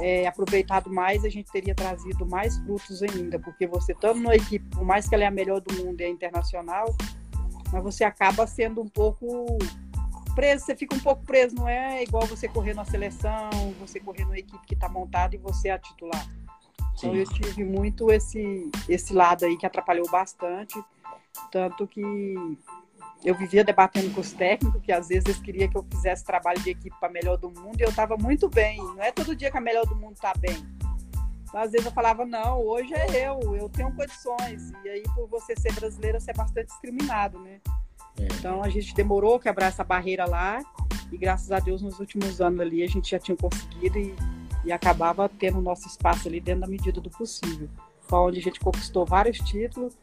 é, aproveitado mais, a gente teria trazido mais frutos ainda, porque você estando numa equipe, por mais que ela é a melhor do mundo e é internacional, mas você acaba sendo um pouco preso, você fica um pouco preso, não é igual você correr na seleção, você correr numa equipe que está montada e você é a titular. Então Sim. eu tive muito esse esse lado aí que atrapalhou bastante, tanto que eu vivia debatendo com os técnicos, que às vezes eles queriam que eu fizesse trabalho de equipe para melhor do mundo, e eu estava muito bem. Não é todo dia que a melhor do mundo está bem. Então, às vezes eu falava, não, hoje é eu, eu tenho condições. E aí, por você ser brasileira, você é bastante discriminado, né? É. Então, a gente demorou a quebrar essa barreira lá, e graças a Deus, nos últimos anos ali, a gente já tinha conseguido e, e acabava tendo o nosso espaço ali dentro da medida do possível. Foi onde a gente conquistou vários títulos,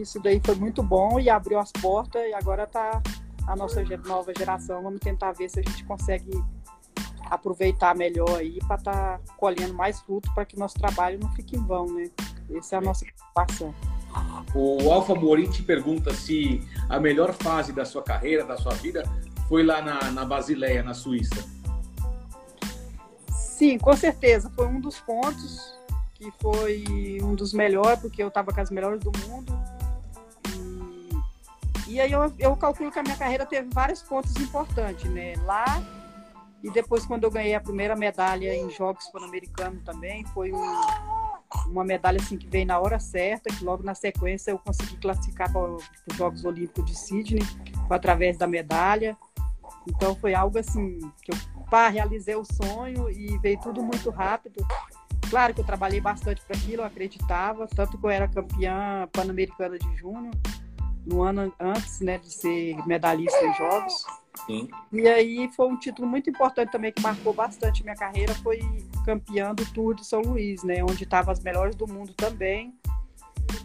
isso daí foi muito bom e abriu as portas e agora está a nossa nova geração. Vamos tentar ver se a gente consegue aproveitar melhor aí para estar tá colhendo mais fruto para que nosso trabalho não fique em vão, né? Essa é a nossa preocupação. O Alfa Morim te pergunta se a melhor fase da sua carreira, da sua vida, foi lá na, na Basileia, na Suíça. Sim, com certeza. Foi um dos pontos que foi um dos melhores, porque eu estava com as melhores do mundo. E aí eu, eu calculo que a minha carreira teve vários pontos importantes, né? Lá e depois quando eu ganhei a primeira medalha em Jogos Pan-Americanos também, foi um, uma medalha assim que veio na hora certa, que logo na sequência eu consegui classificar para os Jogos Olímpicos de Sydney através da medalha. Então foi algo assim que eu pá, realizei o sonho e veio tudo muito rápido. Claro que eu trabalhei bastante para aquilo, eu acreditava, tanto que eu era campeã pan-americana de junho no ano antes né, de ser medalhista em jogos. Sim. E aí foi um título muito importante também que marcou bastante minha carreira, foi campeã do Tour de São Luís, né, onde estavam as melhores do mundo também.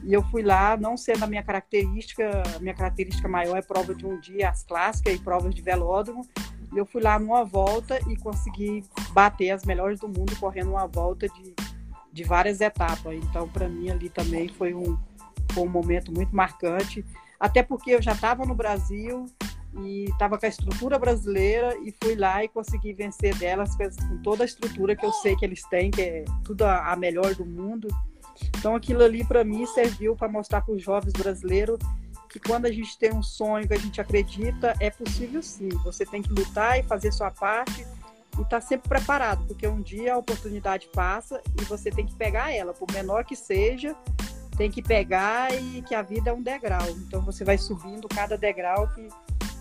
E eu fui lá, não sendo a minha característica, a minha característica maior é prova de um dia, as clássicas e provas de velódromo. E eu fui lá numa volta e consegui bater as melhores do mundo correndo uma volta de, de várias etapas. Então, para mim ali também foi um, foi um momento muito marcante até porque eu já estava no Brasil e estava com a estrutura brasileira e fui lá e consegui vencer delas com toda a estrutura que eu sei que eles têm, que é tudo a melhor do mundo. Então aquilo ali para mim serviu para mostrar para os jovens brasileiros que quando a gente tem um sonho que a gente acredita, é possível sim. Você tem que lutar e fazer sua parte e estar tá sempre preparado, porque um dia a oportunidade passa e você tem que pegar ela, por menor que seja, tem que pegar e que a vida é um degrau. Então você vai subindo cada degrau que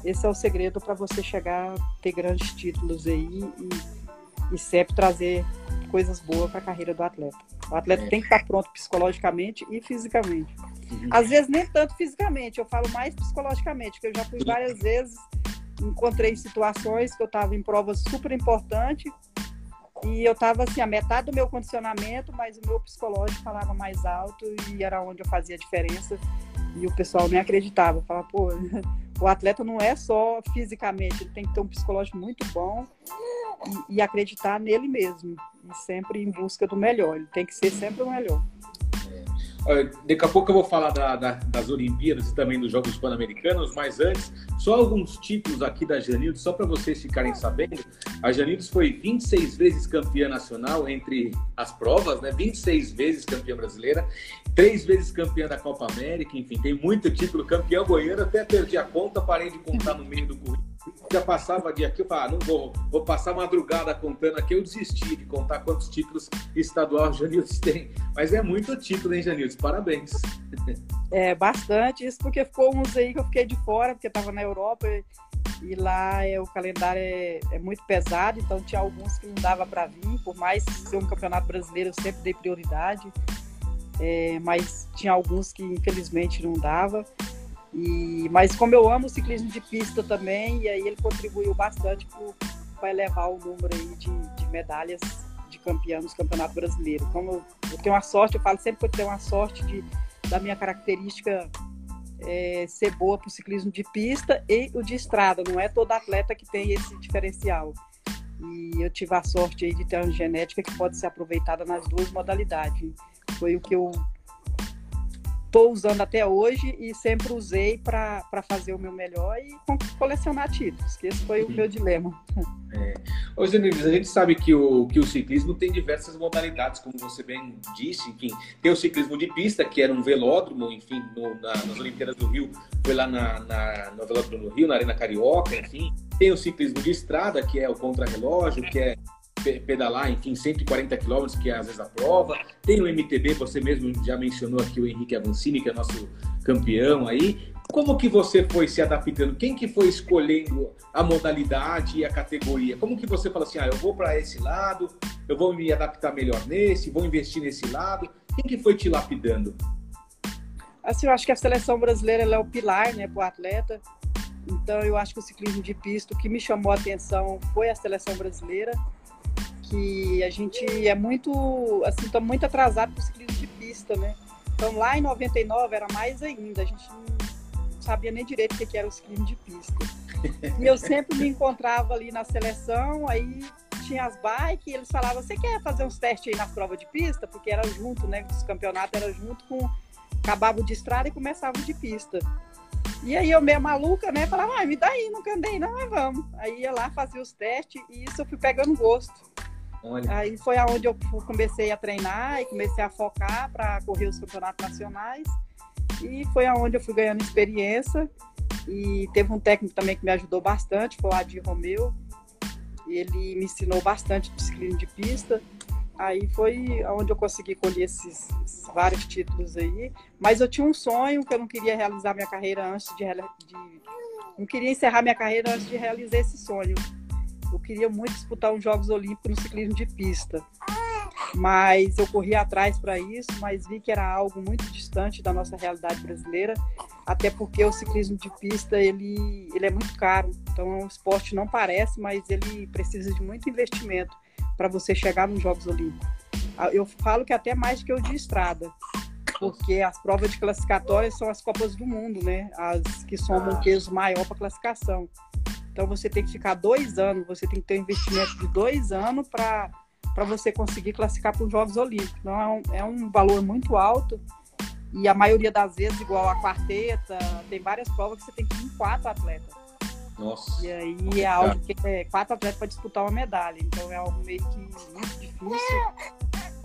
esse é o segredo para você chegar a ter grandes títulos aí e, e sempre trazer coisas boas para a carreira do atleta. O atleta é. tem que estar pronto psicologicamente e fisicamente. Uhum. Às vezes nem tanto fisicamente, eu falo mais psicologicamente, porque eu já fui várias vezes, encontrei situações que eu estava em provas super importantes e eu estava assim, a metade do meu condicionamento, mas o meu psicológico falava mais alto e era onde eu fazia a diferença. E o pessoal nem acreditava. Falava, pô, o atleta não é só fisicamente, ele tem que ter um psicológico muito bom e, e acreditar nele mesmo. E sempre em busca do melhor. Ele tem que ser sempre o melhor. Daqui a pouco eu vou falar da, da, das Olimpíadas e também dos Jogos Pan-Americanos, mas antes, só alguns títulos aqui da Janildes, só para vocês ficarem sabendo. A Janildes foi 26 vezes campeã nacional entre as provas, né? 26 vezes campeã brasileira, três vezes campeã da Copa América, enfim, tem muito título. Campeão goiano, até perdi a conta, parei de contar no meio do currículo já passava de aqui, eu falava, ah, não vou, vou passar madrugada contando aqui, eu desisti de contar quantos títulos estadual o Janilson tem. Mas é muito título, hein, Janilson? Parabéns. É, bastante, isso porque ficou uns aí que eu fiquei de fora, porque estava na Europa e, e lá é, o calendário é, é, muito pesado, então tinha alguns que não dava para vir, por mais ser um campeonato brasileiro, eu sempre dei prioridade, é, mas tinha alguns que infelizmente não dava. E, mas como eu amo ciclismo de pista também, e aí ele contribuiu bastante para elevar o número aí de, de medalhas de campeão nos campeonatos brasileiros. Como eu, eu, tenho uma sorte, eu falo sempre que eu tenho uma sorte de, da minha característica é, ser boa para o ciclismo de pista e o de estrada. Não é todo atleta que tem esse diferencial. E eu tive a sorte aí de ter uma genética que pode ser aproveitada nas duas modalidades. Foi o que eu estou usando até hoje e sempre usei para fazer o meu melhor e colecionar títulos, que esse foi o meu dilema. É. Ô, Zenildes, a gente sabe que o, que o ciclismo tem diversas modalidades, como você bem disse, enfim, tem o ciclismo de pista, que era um velódromo, enfim, no, na, nas Olimpíadas do Rio, foi lá na, na, no velódromo do Rio, na Arena Carioca, enfim, tem o ciclismo de estrada, que é o contrarrelógio, que é pedalar, enfim, 140 quilômetros, que é às vezes a prova. Tem o MTB, você mesmo já mencionou aqui o Henrique Avancini, que é nosso campeão aí. Como que você foi se adaptando? Quem que foi escolhendo a modalidade e a categoria? Como que você fala assim, ah, eu vou para esse lado, eu vou me adaptar melhor nesse, vou investir nesse lado? Quem que foi te lapidando? Assim, eu acho que a seleção brasileira é o pilar, né, para o atleta. Então, eu acho que o ciclismo de pista, o que me chamou a atenção foi a seleção brasileira que a gente é muito, assim, tá muito atrasado para o ciclismo de pista, né? Então lá em 99 era mais ainda, a gente não sabia nem direito o que era o ciclismo de pista. E eu sempre me encontrava ali na seleção, aí tinha as bikes, e eles falavam, você quer fazer uns testes aí na prova de pista? Porque era junto, né? Os campeonatos era junto com. Acabava de estrada e começava de pista. E aí eu meio maluca, né? Falava, ah, me dá aí, nunca andei, não, mas vamos. Aí ia lá, fazia os testes e isso eu fui pegando gosto. Olha. Aí foi aonde eu comecei a treinar e comecei a focar para correr os campeonatos nacionais. E foi aonde eu fui ganhando experiência. E teve um técnico também que me ajudou bastante, foi o Adi Romeu. Ele me ensinou bastante de ciclismo de pista. Aí foi onde eu consegui colher esses, esses, vários títulos aí. Mas eu tinha um sonho que eu não queria realizar minha carreira antes de, de não queria encerrar minha carreira antes de realizar esse sonho eu queria muito disputar os Jogos Olímpicos no ciclismo de pista. Mas eu corri atrás para isso, mas vi que era algo muito distante da nossa realidade brasileira, até porque o ciclismo de pista ele, ele é muito caro. Então, o esporte não parece, mas ele precisa de muito investimento para você chegar nos Jogos Olímpicos. Ah, eu falo que até mais que o de estrada, porque as provas de classificatórias são as Copas do Mundo, né? As que somam um peso maior para classificação. Então você tem que ficar dois anos, você tem que ter um investimento de dois anos para você conseguir classificar para os Jogos Olímpicos. Então é um, é um valor muito alto e a maioria das vezes, igual a quarteta, tem várias provas que você tem que ir em quatro atletas. Nossa. E aí é algo que é quatro atletas para disputar uma medalha. Então é algo meio que muito difícil.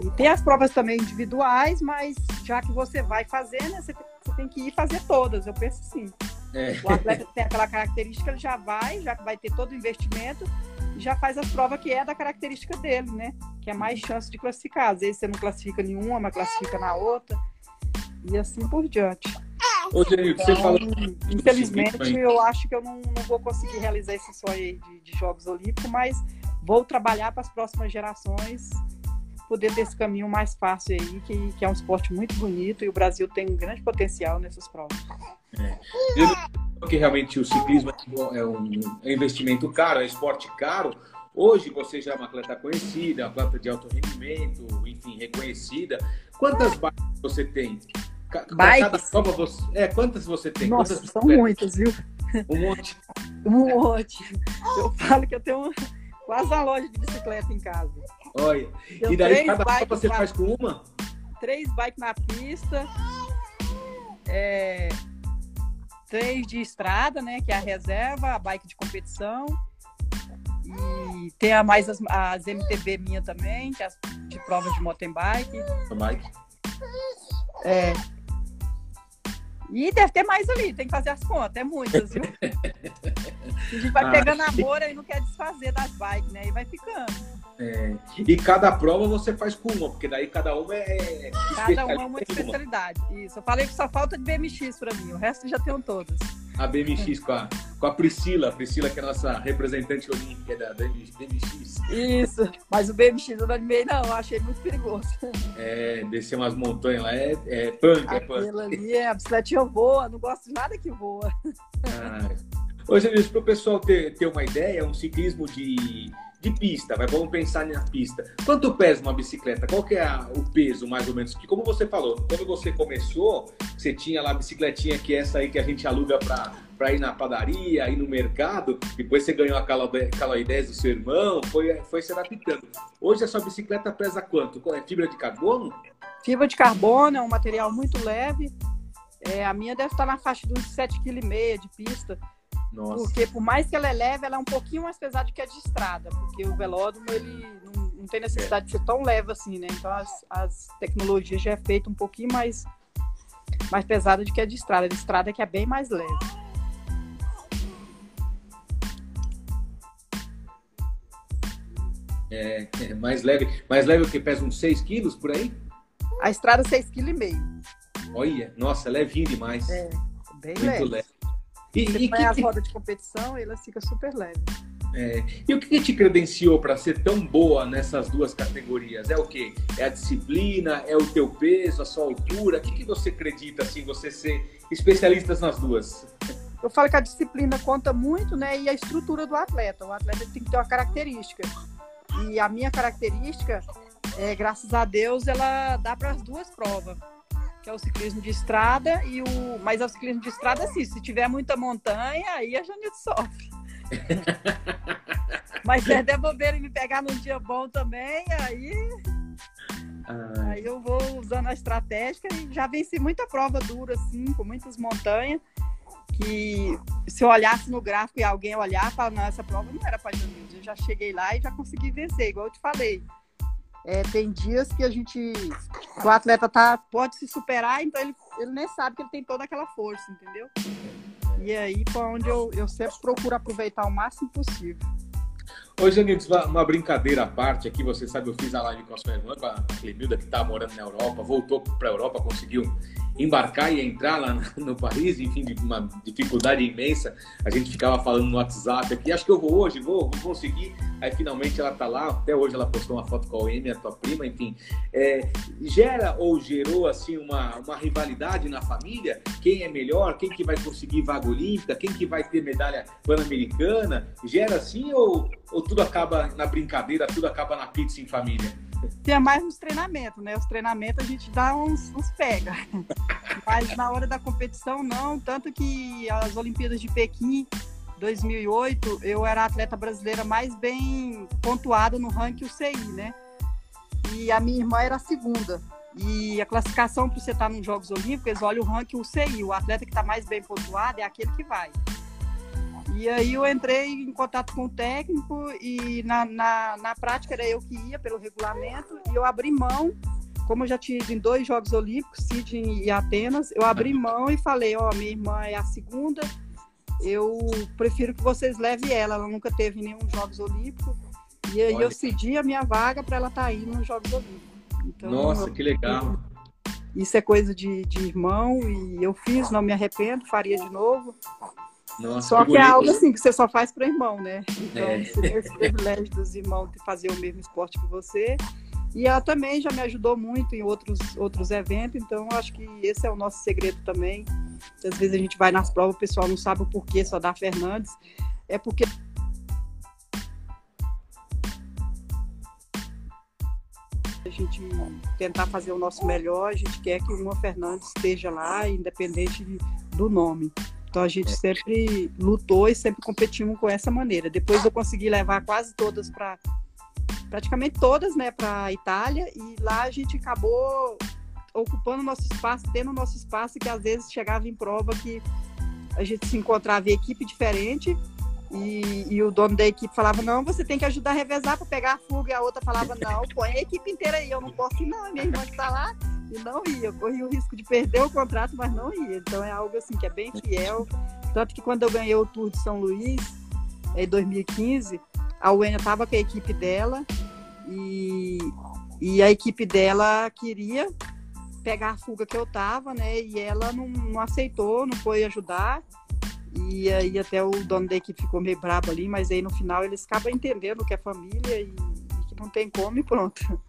E tem as provas também individuais, mas já que você vai fazer, né, você, você tem que ir fazer todas. Eu penso assim. É. O atleta tem aquela característica, ele já vai, já vai ter todo o investimento, e já faz as provas que é da característica dele, né? Que é mais chance de classificar. Às vezes você não classifica nenhuma, mas classifica na outra. E assim por diante. Ô, então, você falou... Infelizmente, eu acho que eu não, não vou conseguir realizar esse sonho aí de, de Jogos Olímpicos, mas vou trabalhar para as próximas gerações poder ter esse caminho mais fácil aí, que, que é um esporte muito bonito e o Brasil tem um grande potencial nessas provas. É. Eu que realmente o ciclismo é um, é um investimento caro, é um esporte caro. Hoje você já é uma atleta conhecida, uma atleta de alto rendimento, enfim, reconhecida. Quantas bikes você tem? Bikes? Você... É, quantas você tem? Nossa, quantas são muitas, viu? Um monte. um monte. Eu falo que eu tenho quase uma loja de bicicleta em casa. Olha, e daí cada prova você faz com uma? Três bikes na pista, é, três de estrada, né, que é a reserva, a bike de competição, e tem a mais as, as MTB minha também, que é as de prova de mountain bike. Bike. É. E deve ter mais ali, tem que fazer as contas, é muitas, viu? A gente vai pegando amor e não quer desfazer das bikes, né? E vai ficando. É. E cada prova você faz com uma, porque daí cada uma é. Cada uma é uma especialidade. Isso. Eu falei que só falta de BMX para mim, o resto já tenho todas a BMX com a, com a Priscila, a Priscila que é a nossa representante olímpica da BMX. Isso, mas o BMX eu não animei não, eu achei muito perigoso. É, descer umas montanhas lá é, é punk, é punk. Aquilo ali é, a bicicletinha voa, não gosto de nada que voa. Ah, Hoje, para o pessoal ter, ter uma ideia, um ciclismo de de pista, vai, vamos pensar na pista. Quanto pesa uma bicicleta? Qual que é a, o peso, mais ou menos? Porque como você falou, quando você começou, você tinha lá a bicicletinha que é essa aí que a gente aluga para ir na padaria, ir no mercado, depois você ganhou aquela ideia do seu irmão, foi, foi se adaptando. Hoje a sua bicicleta pesa quanto? É fibra de carbono? Fibra de carbono, é um material muito leve. É, a minha deve estar na faixa de uns 7,5 kg de pista. Nossa. Porque por mais que ela é leve, ela é um pouquinho mais pesada que a de estrada, porque o velódromo ele não, não tem necessidade é. de ser tão leve assim, né? Então as, as tecnologias já é feita um pouquinho mais mais pesada do que a de estrada. A de estrada é que é bem mais leve. É, é mais leve. Mais leve o que? Pesa uns 6 quilos por aí? A estrada 6,5 kg. Olha, nossa, levinho demais. É, bem Muito leve. leve. E, Você e põe que... as rodas de competição e ela fica super leve. É. E o que, te credenciou para ser tão boa nessas duas categorias? É o quê? É a disciplina? É o teu peso? A sua altura? O que, que você acredita, assim, você ser especialista nas duas? Eu falo que a disciplina conta muito, né? E a estrutura do atleta. O atleta tem que ter uma característica. E a minha característica, é, graças a Deus, ela dá para as duas provas que é o ciclismo de estrada, e o mas é o ciclismo de estrada, assim, se tiver muita montanha, aí a Janete sofre. mas se é devolver e me pegar num dia bom também, aí. Ai. Aí eu vou usando a estratégia e já venci muita prova dura, assim, com muitas montanhas. Que se eu olhasse no gráfico e alguém olhar, fala, não, essa prova não era para Janete. Eu já cheguei lá e já consegui vencer, igual eu te falei. É, tem dias que a gente. O atleta tá, pode se superar, então ele, ele nem sabe que ele tem toda aquela força, entendeu? E aí foi onde eu, eu sempre procuro aproveitar o máximo possível. Ô, Janites, uma brincadeira à parte aqui, você sabe, eu fiz a live com a sua irmã, com a Clemilda, que está morando na Europa, voltou para a Europa, conseguiu embarcar e entrar lá no país, enfim, uma dificuldade imensa. A gente ficava falando no WhatsApp aqui, acho que eu vou hoje, vou, vou conseguir. Aí finalmente ela tá lá, até hoje ela postou uma foto com a OM, a tua prima, enfim. É, gera ou gerou assim uma, uma rivalidade na família? Quem é melhor? Quem que vai conseguir vaga olímpica? Quem que vai ter medalha pan-americana? Gera assim ou, ou tudo acaba na brincadeira, tudo acaba na pizza em família? Tem mais nos treinamentos, né? Os treinamentos a gente dá uns, uns pega. Mas na hora da competição, não. Tanto que as Olimpíadas de Pequim 2008, eu era a atleta brasileira mais bem pontuada no ranking UCI, né? E a minha irmã era a segunda. E a classificação para você estar nos Jogos Olímpicos, eles olham o ranking UCI. O atleta que está mais bem pontuado é aquele que vai. E aí eu entrei em contato com o técnico e na, na, na prática era eu que ia pelo regulamento e eu abri mão, como eu já tinha ido em dois Jogos Olímpicos, Sydney e Atenas, eu abri mão e falei, ó, oh, minha irmã é a segunda, eu prefiro que vocês levem ela, ela nunca teve nenhum Jogos Olímpicos. E aí Olha. eu cedi a minha vaga para ela estar tá indo nos Jogos Olímpicos. Então, Nossa, que legal. Isso é coisa de, de irmão e eu fiz, não me arrependo, faria de novo. Nossa, só que, que é algo assim que você só faz para irmão, né? Então, é. você tem esse privilégio dos irmãos de fazer o mesmo esporte que você. E ela também já me ajudou muito em outros, outros eventos, então acho que esse é o nosso segredo também. Às vezes a gente vai nas provas, o pessoal não sabe o porquê só dá Fernandes. É porque a gente tentar fazer o nosso melhor, a gente quer que uma Fernandes esteja lá, independente do nome. Então a gente sempre lutou e sempre competimos com essa maneira. Depois eu consegui levar quase todas para praticamente todas, né, para Itália e lá a gente acabou ocupando nosso espaço, tendo nosso espaço que às vezes chegava em prova que a gente se encontrava em equipe diferente e, e, o dono da equipe falava, não, você tem que ajudar a revezar para pegar a fuga, e a outra falava, não, põe a equipe inteira aí, eu não posso ir não, minha irmã está lá, e não ia. Eu corri o risco de perder o contrato, mas não ia. Então é algo assim que é bem fiel. Tanto que quando eu ganhei o Tour de São Luís, em 2015, a Uênia estava com a equipe dela e, e a equipe dela queria pegar a fuga que eu tava, né? E ela não, não aceitou, não foi ajudar. E aí até o dono da equipe ficou meio brabo ali, mas aí no final eles acabam entendendo que é família e, e que não tem como e pronto.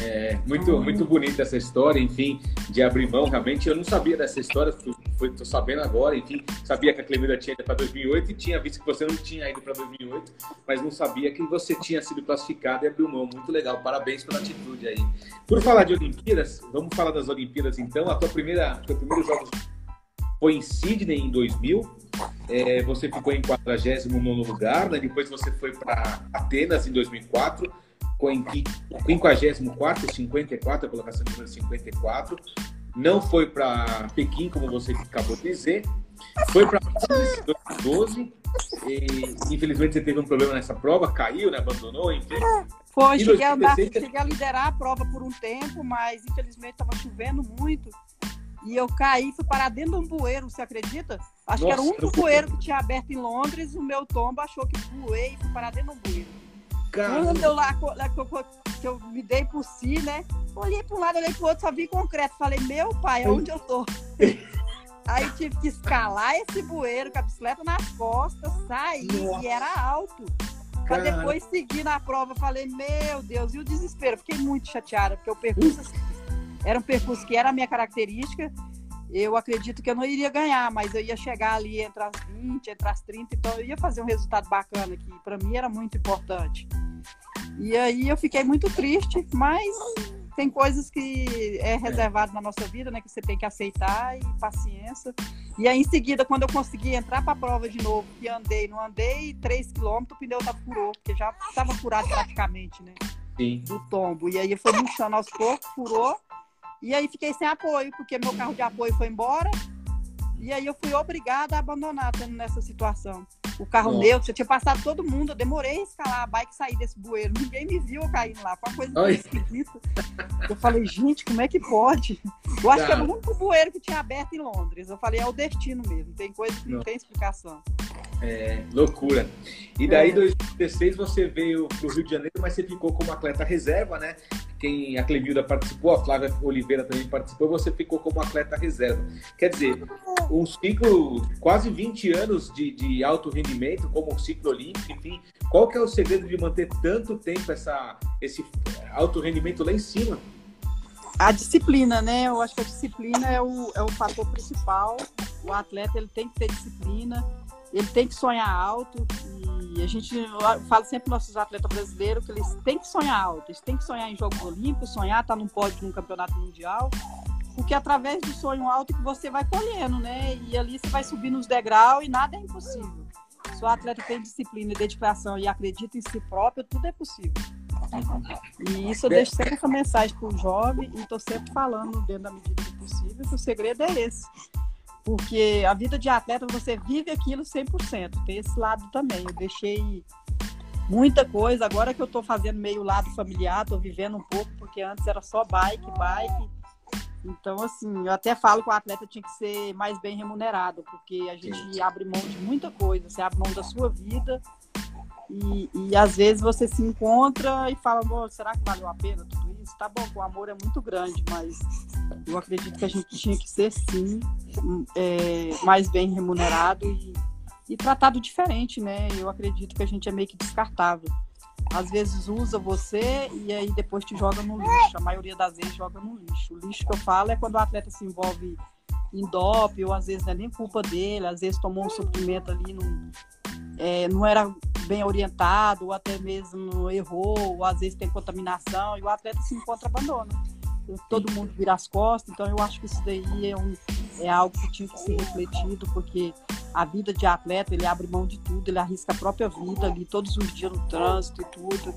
É, muito, muito bonita essa história, enfim, de abrir mão, realmente. Eu não sabia dessa história, estou sabendo agora, enfim, sabia que a Clemida tinha ido para 2008 e tinha visto que você não tinha ido para 2008, mas não sabia que você tinha sido classificado e abriu mão. Muito legal, parabéns pela atitude aí. Por falar de Olimpíadas, vamos falar das Olimpíadas então. A tua primeira, teu primeiro jogo foi em Sydney em 2000, é, você ficou em 49 lugar, né? depois você foi para Atenas em 2004 em 54, 54, a colocação número 54. Não foi para Pequim, como você acabou de dizer. Foi para 2012. E, infelizmente você teve um problema nessa prova, caiu, né? abandonou, enfim. Foi, cheguei a, andar, cheguei a liderar a prova por um tempo, mas infelizmente estava chovendo muito. E eu caí, fui parar dentro de um bueiro, você acredita? Acho Nossa, que era o único bueiro que tinha aberto em Londres. O meu tombo achou que voei e fui parar dentro de um bueiro. Quando eu lá, que eu me dei por si, né? Olhei para um lado, olhei para o outro, só vi concreto. Falei, meu pai, onde eu tô? Aí tive que escalar esse bueiro com a bicicleta nas costas, sair, e era alto. Para depois seguir na prova, falei, meu Deus, e o desespero. Fiquei muito chateada, porque o percurso assim, era um percurso que era a minha característica. Eu acredito que eu não iria ganhar, mas eu ia chegar ali entre as 20, entre as 30, então eu ia fazer um resultado bacana, que para mim era muito importante. E aí eu fiquei muito triste, mas tem coisas que é reservado na nossa vida, né? Que você tem que aceitar e paciência. E aí, em seguida, quando eu consegui entrar para a prova de novo, que andei, não andei 3 quilômetros, o pneu tava furou, porque já estava furado praticamente, né? Sim. Do tombo. E aí foi murchando aos poucos, furou. E aí fiquei sem apoio, porque meu carro de apoio foi embora. E aí eu fui obrigada a abandonar, tendo nessa situação o carro Nossa. neutro, eu tinha passado todo mundo, eu demorei a escalar a bike e sair desse bueiro. Ninguém me viu caindo lá, foi uma coisa esquisita. Eu falei, gente, como é que pode? Eu acho Cara. que é o único bueiro que tinha aberto em Londres. Eu falei, é o destino mesmo, tem coisa que não, não tem explicação. É, loucura. E daí, em é. 2016, você veio para o Rio de Janeiro, mas você ficou como atleta reserva, né? Quem a Clemilda participou, a Flávia Oliveira também participou, você ficou como atleta reserva. Quer dizer, um ciclo, quase 20 anos de, de alto rendimento, como o ciclo olímpico, enfim. Qual que é o segredo de manter tanto tempo essa, esse alto rendimento lá em cima? A disciplina, né? Eu acho que a disciplina é o, é o fator principal. O atleta ele tem que ter disciplina ele tem que sonhar alto e a gente fala sempre para nossos atletas brasileiros que eles têm que sonhar alto, eles têm que sonhar em Jogos Olímpicos, sonhar estar tá num pódio num campeonato mundial, porque é através do sonho alto que você vai colhendo, né? E ali você vai subir nos degraus e nada é impossível. Se o atleta tem disciplina e dedicação e acredita em si próprio, tudo é possível. E isso eu deixo sempre essa mensagem para o jovem e estou sempre falando dentro da medida do possível que o segredo é esse porque a vida de atleta você vive aquilo 100%. Tem esse lado também. Eu deixei muita coisa. Agora que eu estou fazendo meio lado familiar, estou vivendo um pouco, porque antes era só bike, bike. Então, assim, eu até falo que o atleta tinha que ser mais bem remunerado, porque a gente abre mão de muita coisa. Você abre mão da sua vida e, e às vezes você se encontra e fala, será que valeu a pena tudo isso? Tá bom, o amor é muito grande, mas eu acredito que a gente tinha que ser, sim, é, mais bem remunerado e, e tratado diferente, né? Eu acredito que a gente é meio que descartável. Às vezes usa você e aí depois te joga no lixo. A maioria das vezes joga no lixo. O lixo que eu falo é quando o atleta se envolve em dope, ou às vezes não é nem culpa dele, às vezes tomou um suprimento ali, não, é, não era bem orientado, ou até mesmo errou, ou às vezes tem contaminação, e o atleta se encontra abandona todo mundo vira as costas. Então, eu acho que isso daí é, um, é algo que tinha que ser refletido, porque a vida de atleta, ele abre mão de tudo, ele arrisca a própria vida ali todos os dias no trânsito e tudo.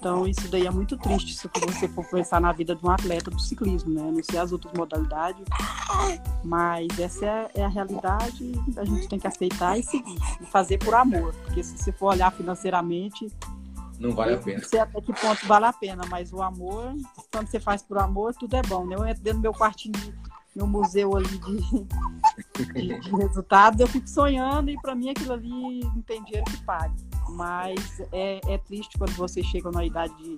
Então, isso daí é muito triste se você for pensar na vida de um atleta do ciclismo, né? Não sei as outras modalidades, mas essa é, é a realidade, a gente tem que aceitar e seguir, e fazer por amor, porque se você for olhar financeiramente, não vale a pena. Não sei até que ponto vale a pena, mas o amor, quando você faz por amor, tudo é bom, né? Eu entro dentro do meu quartinho meu museu ali de, de, de resultados, eu fico sonhando e para mim aquilo ali não tem dinheiro que pague. Mas é, é triste quando você chega na idade de,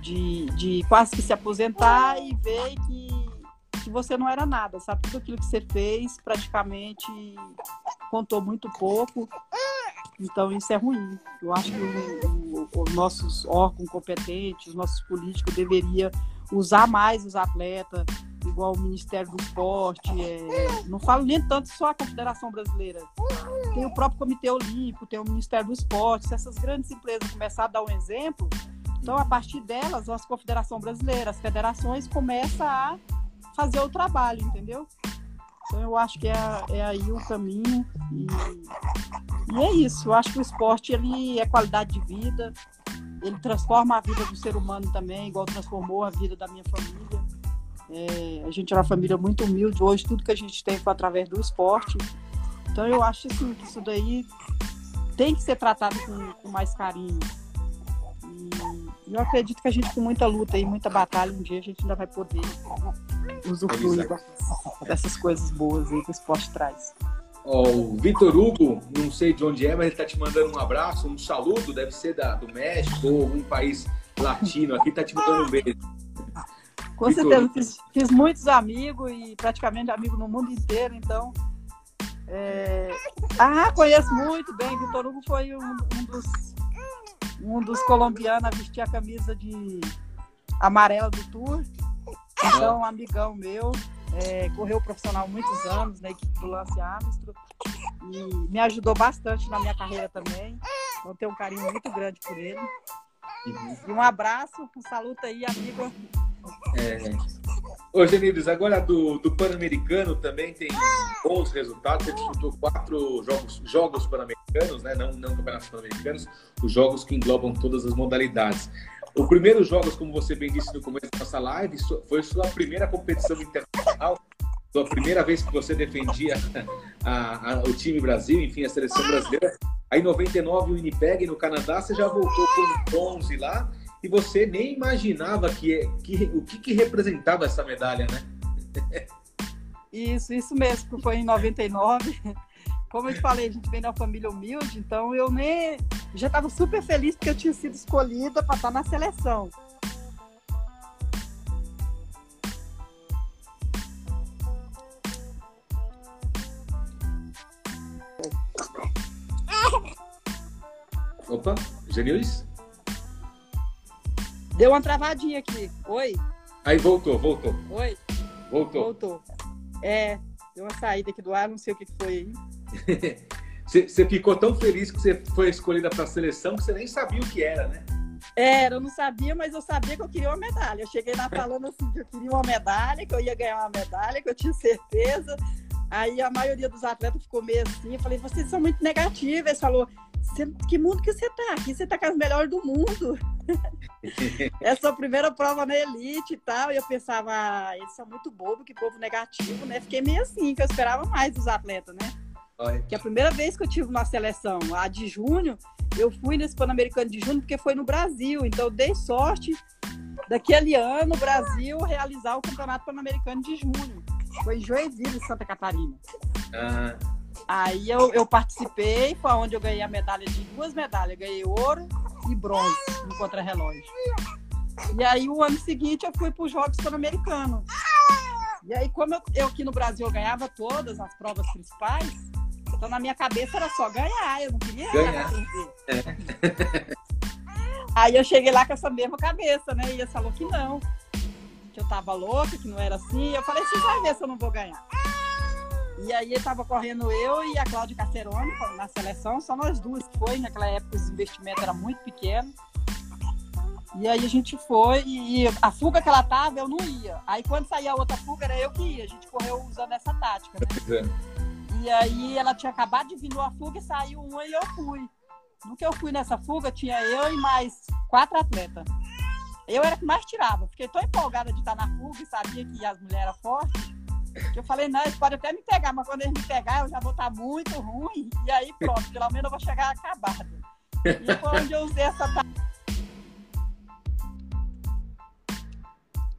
de, de quase que se aposentar e ver que, que você não era nada, sabe? Tudo aquilo que você fez praticamente contou muito pouco. Então isso é ruim. Eu acho que os nossos órgãos competentes, os nossos políticos deveriam usar mais os atletas, igual o Ministério do Esporte. É... não falo nem tanto só a Confederação Brasileira. Tem o próprio Comitê Olímpico, tem o Ministério do Esporte. Se essas grandes empresas começarem a dar um exemplo, então a partir delas, a Confederação Brasileira, as federações começam a fazer o trabalho, entendeu? Então eu acho que é, é aí o caminho e, e, é isso. Eu acho que o esporte ele é qualidade de vida, ele transforma a vida do ser humano também, igual transformou a vida da minha família. É, a gente é uma família muito humilde hoje, tudo que a gente tem foi através do esporte. Então eu acho assim, que isso daí tem que ser tratado com, com mais carinho. E eu acredito que a gente, com muita luta e muita batalha, um dia a gente ainda vai poder usufruir dessas coisas boas aí que o esporte traz. Oh, o Vitor Hugo, não sei de onde é, mas ele está te mandando um abraço, um saludo, deve ser da, do México ou algum país latino aqui, está te mandando um beijo. Com Vitor certeza, fiz, fiz, muitos amigos e praticamente amigos no mundo inteiro, então. É... Ah, conheço muito bem. Vitor Hugo foi um, um, dos, um dos colombianos a vestir a camisa de amarela do Tour. Então, um amigão meu, é, correu profissional muitos anos na equipe do Lance Armstrong e me ajudou bastante na minha carreira também. Então, tenho um carinho muito grande por ele. Uhum. E um abraço, um saluto aí, amigo. É. Ô, Genildes, agora do, do Pan-Americano também tem bons resultados. Você disputou quatro jogos, jogos Pan-Americanos, né? não, não campeonatos Pan-Americanos, os jogos que englobam todas as modalidades. O primeiro jogos, como você bem disse no começo da nossa live, foi sua primeira competição internacional, sua primeira vez que você defendia a, a, o time Brasil, enfim, a seleção brasileira. Aí, em 99, o Winnipeg, no Canadá, você já voltou com bronze lá e você nem imaginava que, que, o que, que representava essa medalha, né? Isso, isso mesmo, foi em 99 como eu te falei, a gente vem uma família humilde, então eu nem. Já estava super feliz porque eu tinha sido escolhida para estar na seleção. Opa, Genilis? Deu uma travadinha aqui. Oi? Aí voltou, voltou. Oi? Voltou. Voltou. É, deu uma saída aqui do ar, não sei o que foi aí. Você ficou tão feliz que você foi escolhida para a seleção que você nem sabia o que era, né? Era, eu não sabia, mas eu sabia que eu queria uma medalha. Eu cheguei lá falando assim que eu queria uma medalha, que eu ia ganhar uma medalha, que eu tinha certeza. Aí a maioria dos atletas ficou meio assim. Eu falei, vocês são muito negativos. Ele falou, que mundo que você tá? Aqui você tá com as melhores do mundo. é a sua primeira prova na elite e tal. E eu pensava, ah, eles são muito bobos, que povo negativo, né? Fiquei meio assim, que eu esperava mais dos atletas, né? Que é a primeira vez que eu tive uma seleção, a de junho, eu fui nesse Pan-Americano de junho porque foi no Brasil. Então eu dei sorte daquele ano o Brasil realizar o Campeonato Pan-Americano de junho. Foi em Joinville, Santa Catarina. Ah. Aí eu, eu participei, foi onde eu ganhei a medalha de duas medalhas. Ganhei ouro e bronze no contrarrelógio. E aí o ano seguinte eu fui para os Jogos Pan-Americanos. E aí, como eu, eu aqui no Brasil eu ganhava todas as provas principais, então na minha cabeça era só ganhar, eu não queria ganhar. É. Aí eu cheguei lá com essa mesma cabeça, né? E ele falou que não, que eu tava louca, que não era assim. Eu falei, você vai ver se eu não vou ganhar. E aí tava correndo eu e a Cláudia Cacerone na seleção, só nós duas que foi. Naquela época os investimentos eram muito pequenos. E aí a gente foi e a fuga que ela tava, eu não ia. Aí quando saía a outra fuga, era eu que ia. A gente correu usando essa tática, né? E aí ela tinha acabado de vir numa fuga e saiu uma e eu fui. No que eu fui nessa fuga, tinha eu e mais quatro atletas. Eu era que mais tirava. Fiquei tão empolgada de estar na fuga e sabia que as mulheres eram fortes. Que eu falei, não, eles podem até me pegar, mas quando eles me pegar, eu já vou estar muito ruim. E aí pronto, pelo menos eu vou chegar acabada. E foi onde eu usei essa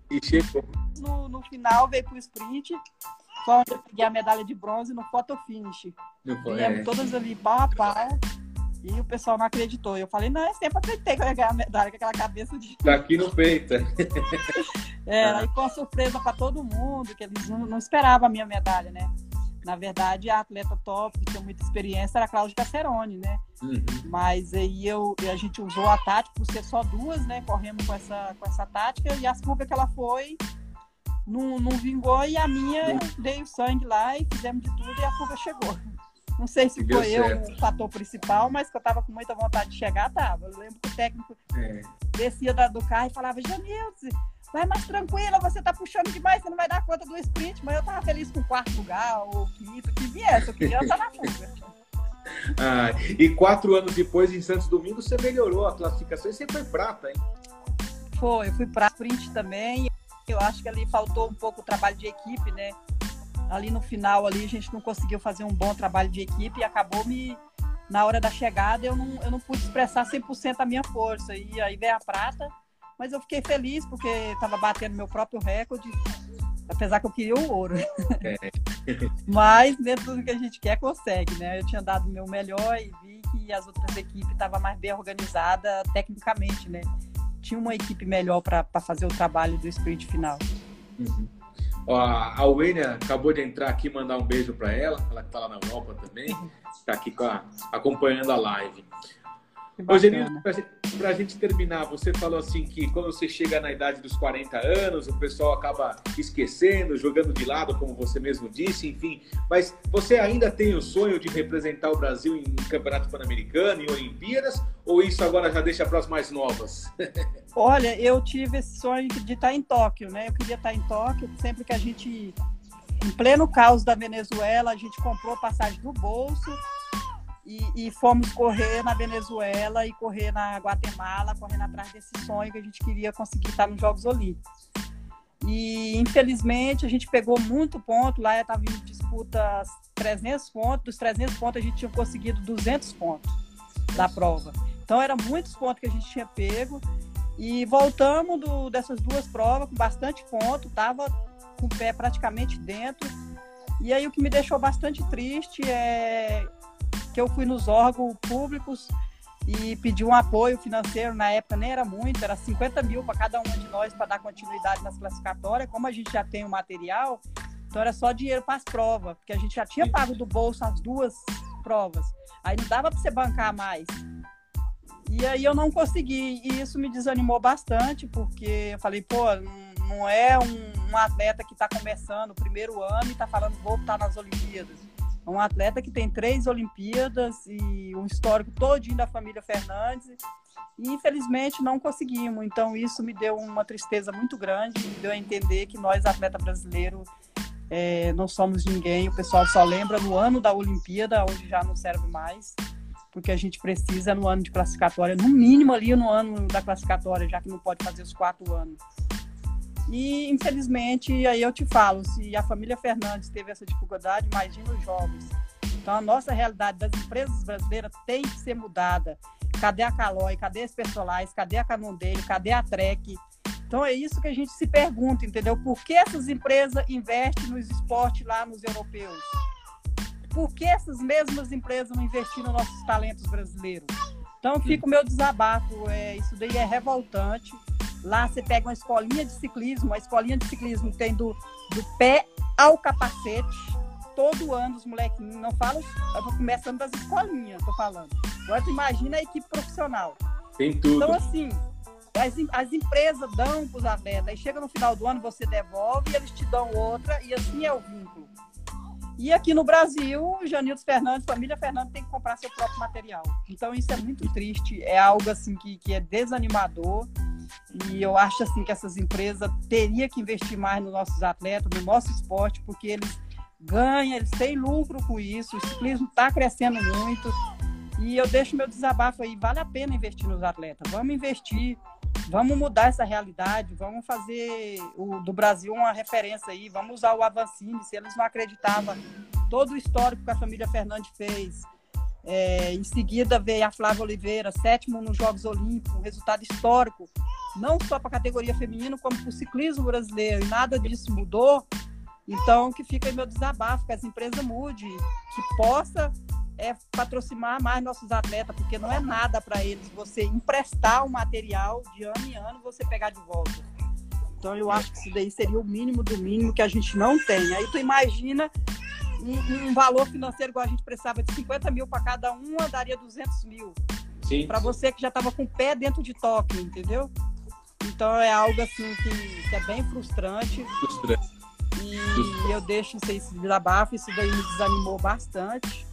E chegou. no, no final veio pro sprint, foi onde eu peguei a medalha de bronze no photo finish. Viemos é. todas ali pau a pau. E o pessoal não acreditou. Eu falei, não, é sempre acreditei que eu ia ganhar a medalha com aquela cabeça de. Tá aqui no peito. é, ah. aí foi uma surpresa para todo mundo, que eles não, não esperavam a minha medalha, né? Na verdade, a atleta top, que tinha muita experiência, era a Cláudia Cacerone, né? Uhum. Mas aí eu, a gente usou a tática por ser só duas, né? Correndo com essa, com essa tática, e as fugas que ela foi não, não vingou, e a minha eu dei o sangue lá e fizemos de tudo e a fuga chegou. Não sei se foi eu o fator principal, mas que eu tava com muita vontade de chegar, tava. Eu lembro que o técnico é. descia do carro e falava, Janilce, vai mais tranquila, você tá puxando demais, você não vai dar conta do sprint, mas eu tava feliz com o quarto lugar, ou quinto, que viesse, eu queria estar na fuga. Ah, e quatro anos depois, em Santos Domingo, você melhorou a classificação e você foi prata, hein? Foi, eu fui para sprint também. Eu acho que ali faltou um pouco o trabalho de equipe, né? ali no final ali a gente não conseguiu fazer um bom trabalho de equipe e acabou me na hora da chegada eu não, eu não pude expressar 100% a minha força e aí veio a prata mas eu fiquei feliz porque estava batendo meu próprio recorde apesar que eu queria o ouro é. mas dentro do que a gente quer consegue né eu tinha dado o meu melhor e vi que as outras equipes estavam mais bem organizadas tecnicamente né tinha uma equipe melhor para fazer o trabalho do sprint final uhum. A Wênia acabou de entrar aqui, mandar um beijo para ela, ela que está lá na Europa também, está aqui a, acompanhando a live. Rogerinho, para a gente terminar, você falou assim que quando você chega na idade dos 40 anos, o pessoal acaba esquecendo, jogando de lado, como você mesmo disse, enfim. Mas você ainda tem o sonho de representar o Brasil em Campeonato Pan-Americano, em Olimpíadas, ou isso agora já deixa para as mais novas? Olha, eu tive esse sonho de estar em Tóquio, né? Eu queria estar em Tóquio, sempre que a gente, em pleno caos da Venezuela, a gente comprou passagem do bolso e, e, fomos correr na Venezuela e correr na Guatemala, correndo atrás desse sonho que a gente queria conseguir estar nos Jogos Olímpicos. E infelizmente a gente pegou muito ponto, lá estava em disputa 300 pontos, dos 300 pontos a gente tinha conseguido 200 pontos da prova. Então eram muitos pontos que a gente tinha pego e voltamos do, dessas duas provas com bastante ponto, estava com o pé praticamente dentro. E aí o que me deixou bastante triste é que eu fui nos órgãos públicos e pedi um apoio financeiro, na época nem era muito, era 50 mil para cada uma de nós para dar continuidade nas classificatórias. Como a gente já tem o material, então era só dinheiro para as provas, porque a gente já tinha pago do bolso as duas provas. Aí não dava para você bancar mais. E aí eu não consegui, e isso me desanimou bastante, porque eu falei, pô, não é um, um atleta que está começando o primeiro ano e está falando, vou estar nas Olimpíadas é um atleta que tem três Olimpíadas e um histórico todinho da família Fernandes. E infelizmente não conseguimos. Então isso me deu uma tristeza muito grande, me deu a entender que nós, atleta brasileiro, é, não somos ninguém. O pessoal só lembra no ano da Olimpíada, onde já não serve mais, porque a gente precisa no ano de classificatória, no mínimo ali no ano da classificatória, já que não pode fazer os quatro anos. E, infelizmente, aí eu te falo, se a família Fernandes teve essa dificuldade, imagina os jovens. Então, a nossa realidade das empresas brasileiras tem que ser mudada. Cadê a Calói? Cadê as Personais? Cadê a Canondeiro? Cadê a Trek? Então, é isso que a gente se pergunta, entendeu? Por que essas empresas investem nos esportes lá nos europeus? Por que essas mesmas empresas não investiram nos nossos talentos brasileiros? Então, fica o meu desabafo. É, isso daí é revoltante. Lá você pega uma escolinha de ciclismo, a escolinha de ciclismo tem do, do pé ao capacete. Todo ano os molequinhos, não falo, eu vou começando das escolinhas, tô falando. Agora tu imagina a equipe profissional. Tem tudo. Então, assim, as, as empresas dão para os atletas, aí chega no final do ano, você devolve e eles te dão outra, e assim é o vínculo. E aqui no Brasil, Janildo Fernandes, família Fernandes tem que comprar seu próprio material. Então isso é muito triste, é algo assim que, que é desanimador. E eu acho assim que essas empresas teriam que investir mais nos nossos atletas, no nosso esporte, porque eles ganham, eles têm lucro com isso, o ciclismo está crescendo muito. E eu deixo meu desabafo aí, vale a pena investir nos atletas. Vamos investir, vamos mudar essa realidade, vamos fazer o, do Brasil uma referência aí, vamos usar o Avancini, se eles não acreditavam todo o histórico que a família Fernandes fez, É, em seguida veio a Flávia Oliveira, sétimo nos Jogos Olímpicos, um resultado histórico, não só para a categoria feminina, como para o ciclismo brasileiro, e nada disso mudou. Então, que fica aí meu desabafo, que as empresas mudem, que possa é, patrocinar mais nossos atletas, porque não é nada para eles você emprestar o material de ano em ano você pegar de volta. Então, eu acho que isso daí seria o mínimo do mínimo que a gente não tem. Aí tu imagina um, um valor financeiro igual a gente precisava de 50 mil para cada uma, daria 200 mil. Para você que já estava com o pé dentro de Tóquio, entendeu? Então é algo assim que, que é bem frustrante. Frustrante. E eu deixo isso aí, esse desabafo, isso daí me desanimou bastante.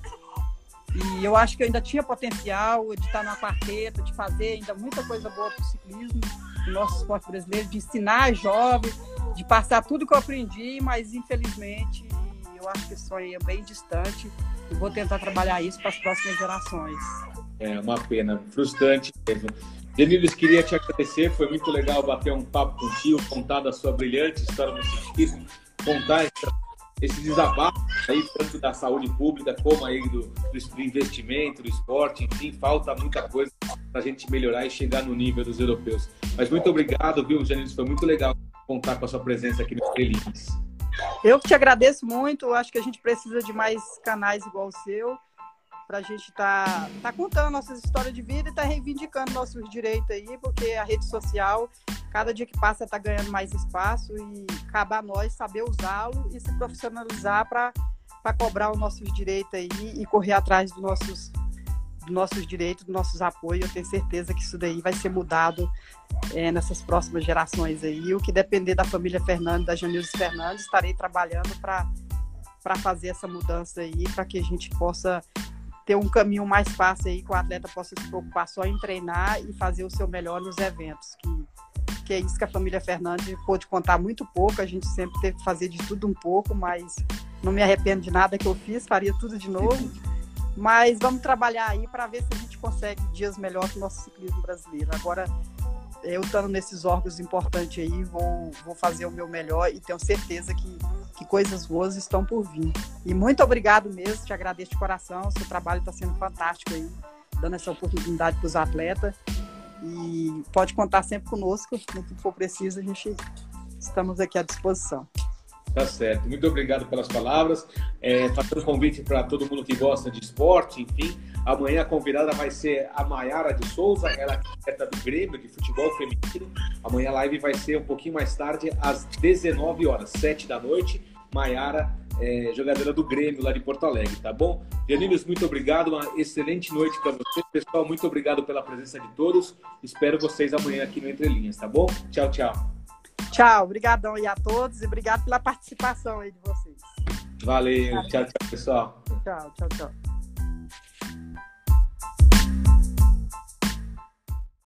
E eu acho que eu ainda tinha potencial de estar na quarteta, de fazer ainda muita coisa boa para o ciclismo, no nosso esporte brasileiro, de ensinar jovens, de passar tudo que eu aprendi, mas infelizmente eu acho que isso aí é bem distante e vou tentar trabalhar isso para as próximas gerações. É uma pena, frustrante mesmo. Denilson, queria te agradecer, foi muito legal bater um papo contigo, contar da sua brilhante história no ciclismo, contar esse desabafo aí, tanto da saúde pública como aí do, do investimento, do esporte, enfim, falta muita coisa para a gente melhorar e chegar no nível dos europeus. Mas muito obrigado, viu, Janine? Foi muito legal contar com a sua presença aqui no Estrelinhas. Eu que te agradeço muito. Acho que a gente precisa de mais canais igual o seu para a gente estar tá, tá contando nossas histórias de vida e estar tá reivindicando nossos direitos aí, porque a rede social, cada dia que passa, está ganhando mais espaço e cabe a nós saber usá-lo e se profissionalizar para cobrar os nossos direitos aí e correr atrás dos nossos dos nossos direitos, dos nossos apoios. Eu tenho certeza que isso daí vai ser mudado é, nessas próximas gerações aí. O que depender da família Fernandes, da Janilson Fernandes, estarei trabalhando para fazer essa mudança aí, para que a gente possa ter um caminho mais fácil aí, que o atleta possa se preocupar só em treinar e fazer o seu melhor nos eventos. Que, que é isso que a família Fernandes pôde contar muito pouco, a gente sempre teve que fazer de tudo um pouco, mas não me arrependo de nada que eu fiz, faria tudo de novo. Mas vamos trabalhar aí para ver se a gente consegue dias melhores no nosso ciclismo brasileiro. Agora, eu estando nesses órgãos importantes aí, vou, vou fazer o meu melhor e tenho certeza que, que coisas boas estão por vir. E muito obrigado mesmo, te agradeço de coração, seu trabalho está sendo fantástico aí, dando essa oportunidade para os atletas. E pode contar sempre conosco, no que for preciso, a gente estamos aqui à disposição. Tá certo. Muito obrigado pelas palavras. É, fazendo um convite para todo mundo que gosta de esporte, enfim. Amanhã a convidada vai ser a Maiara de Souza, ela é do Grêmio de futebol feminino. Amanhã a live vai ser um pouquinho mais tarde, às 19 horas, 7 da noite. Maiara, é, jogadora do Grêmio lá de Porto Alegre, tá bom? Janines, muito obrigado, uma excelente noite para vocês. Pessoal, muito obrigado pela presença de todos. Espero vocês amanhã aqui no Entre Linhas, tá bom? Tchau, tchau. Tchau, obrigadão aí a todos e obrigado pela participação aí de vocês. Valeu, tchau, tchau, pessoal. Tchau, tchau, tchau.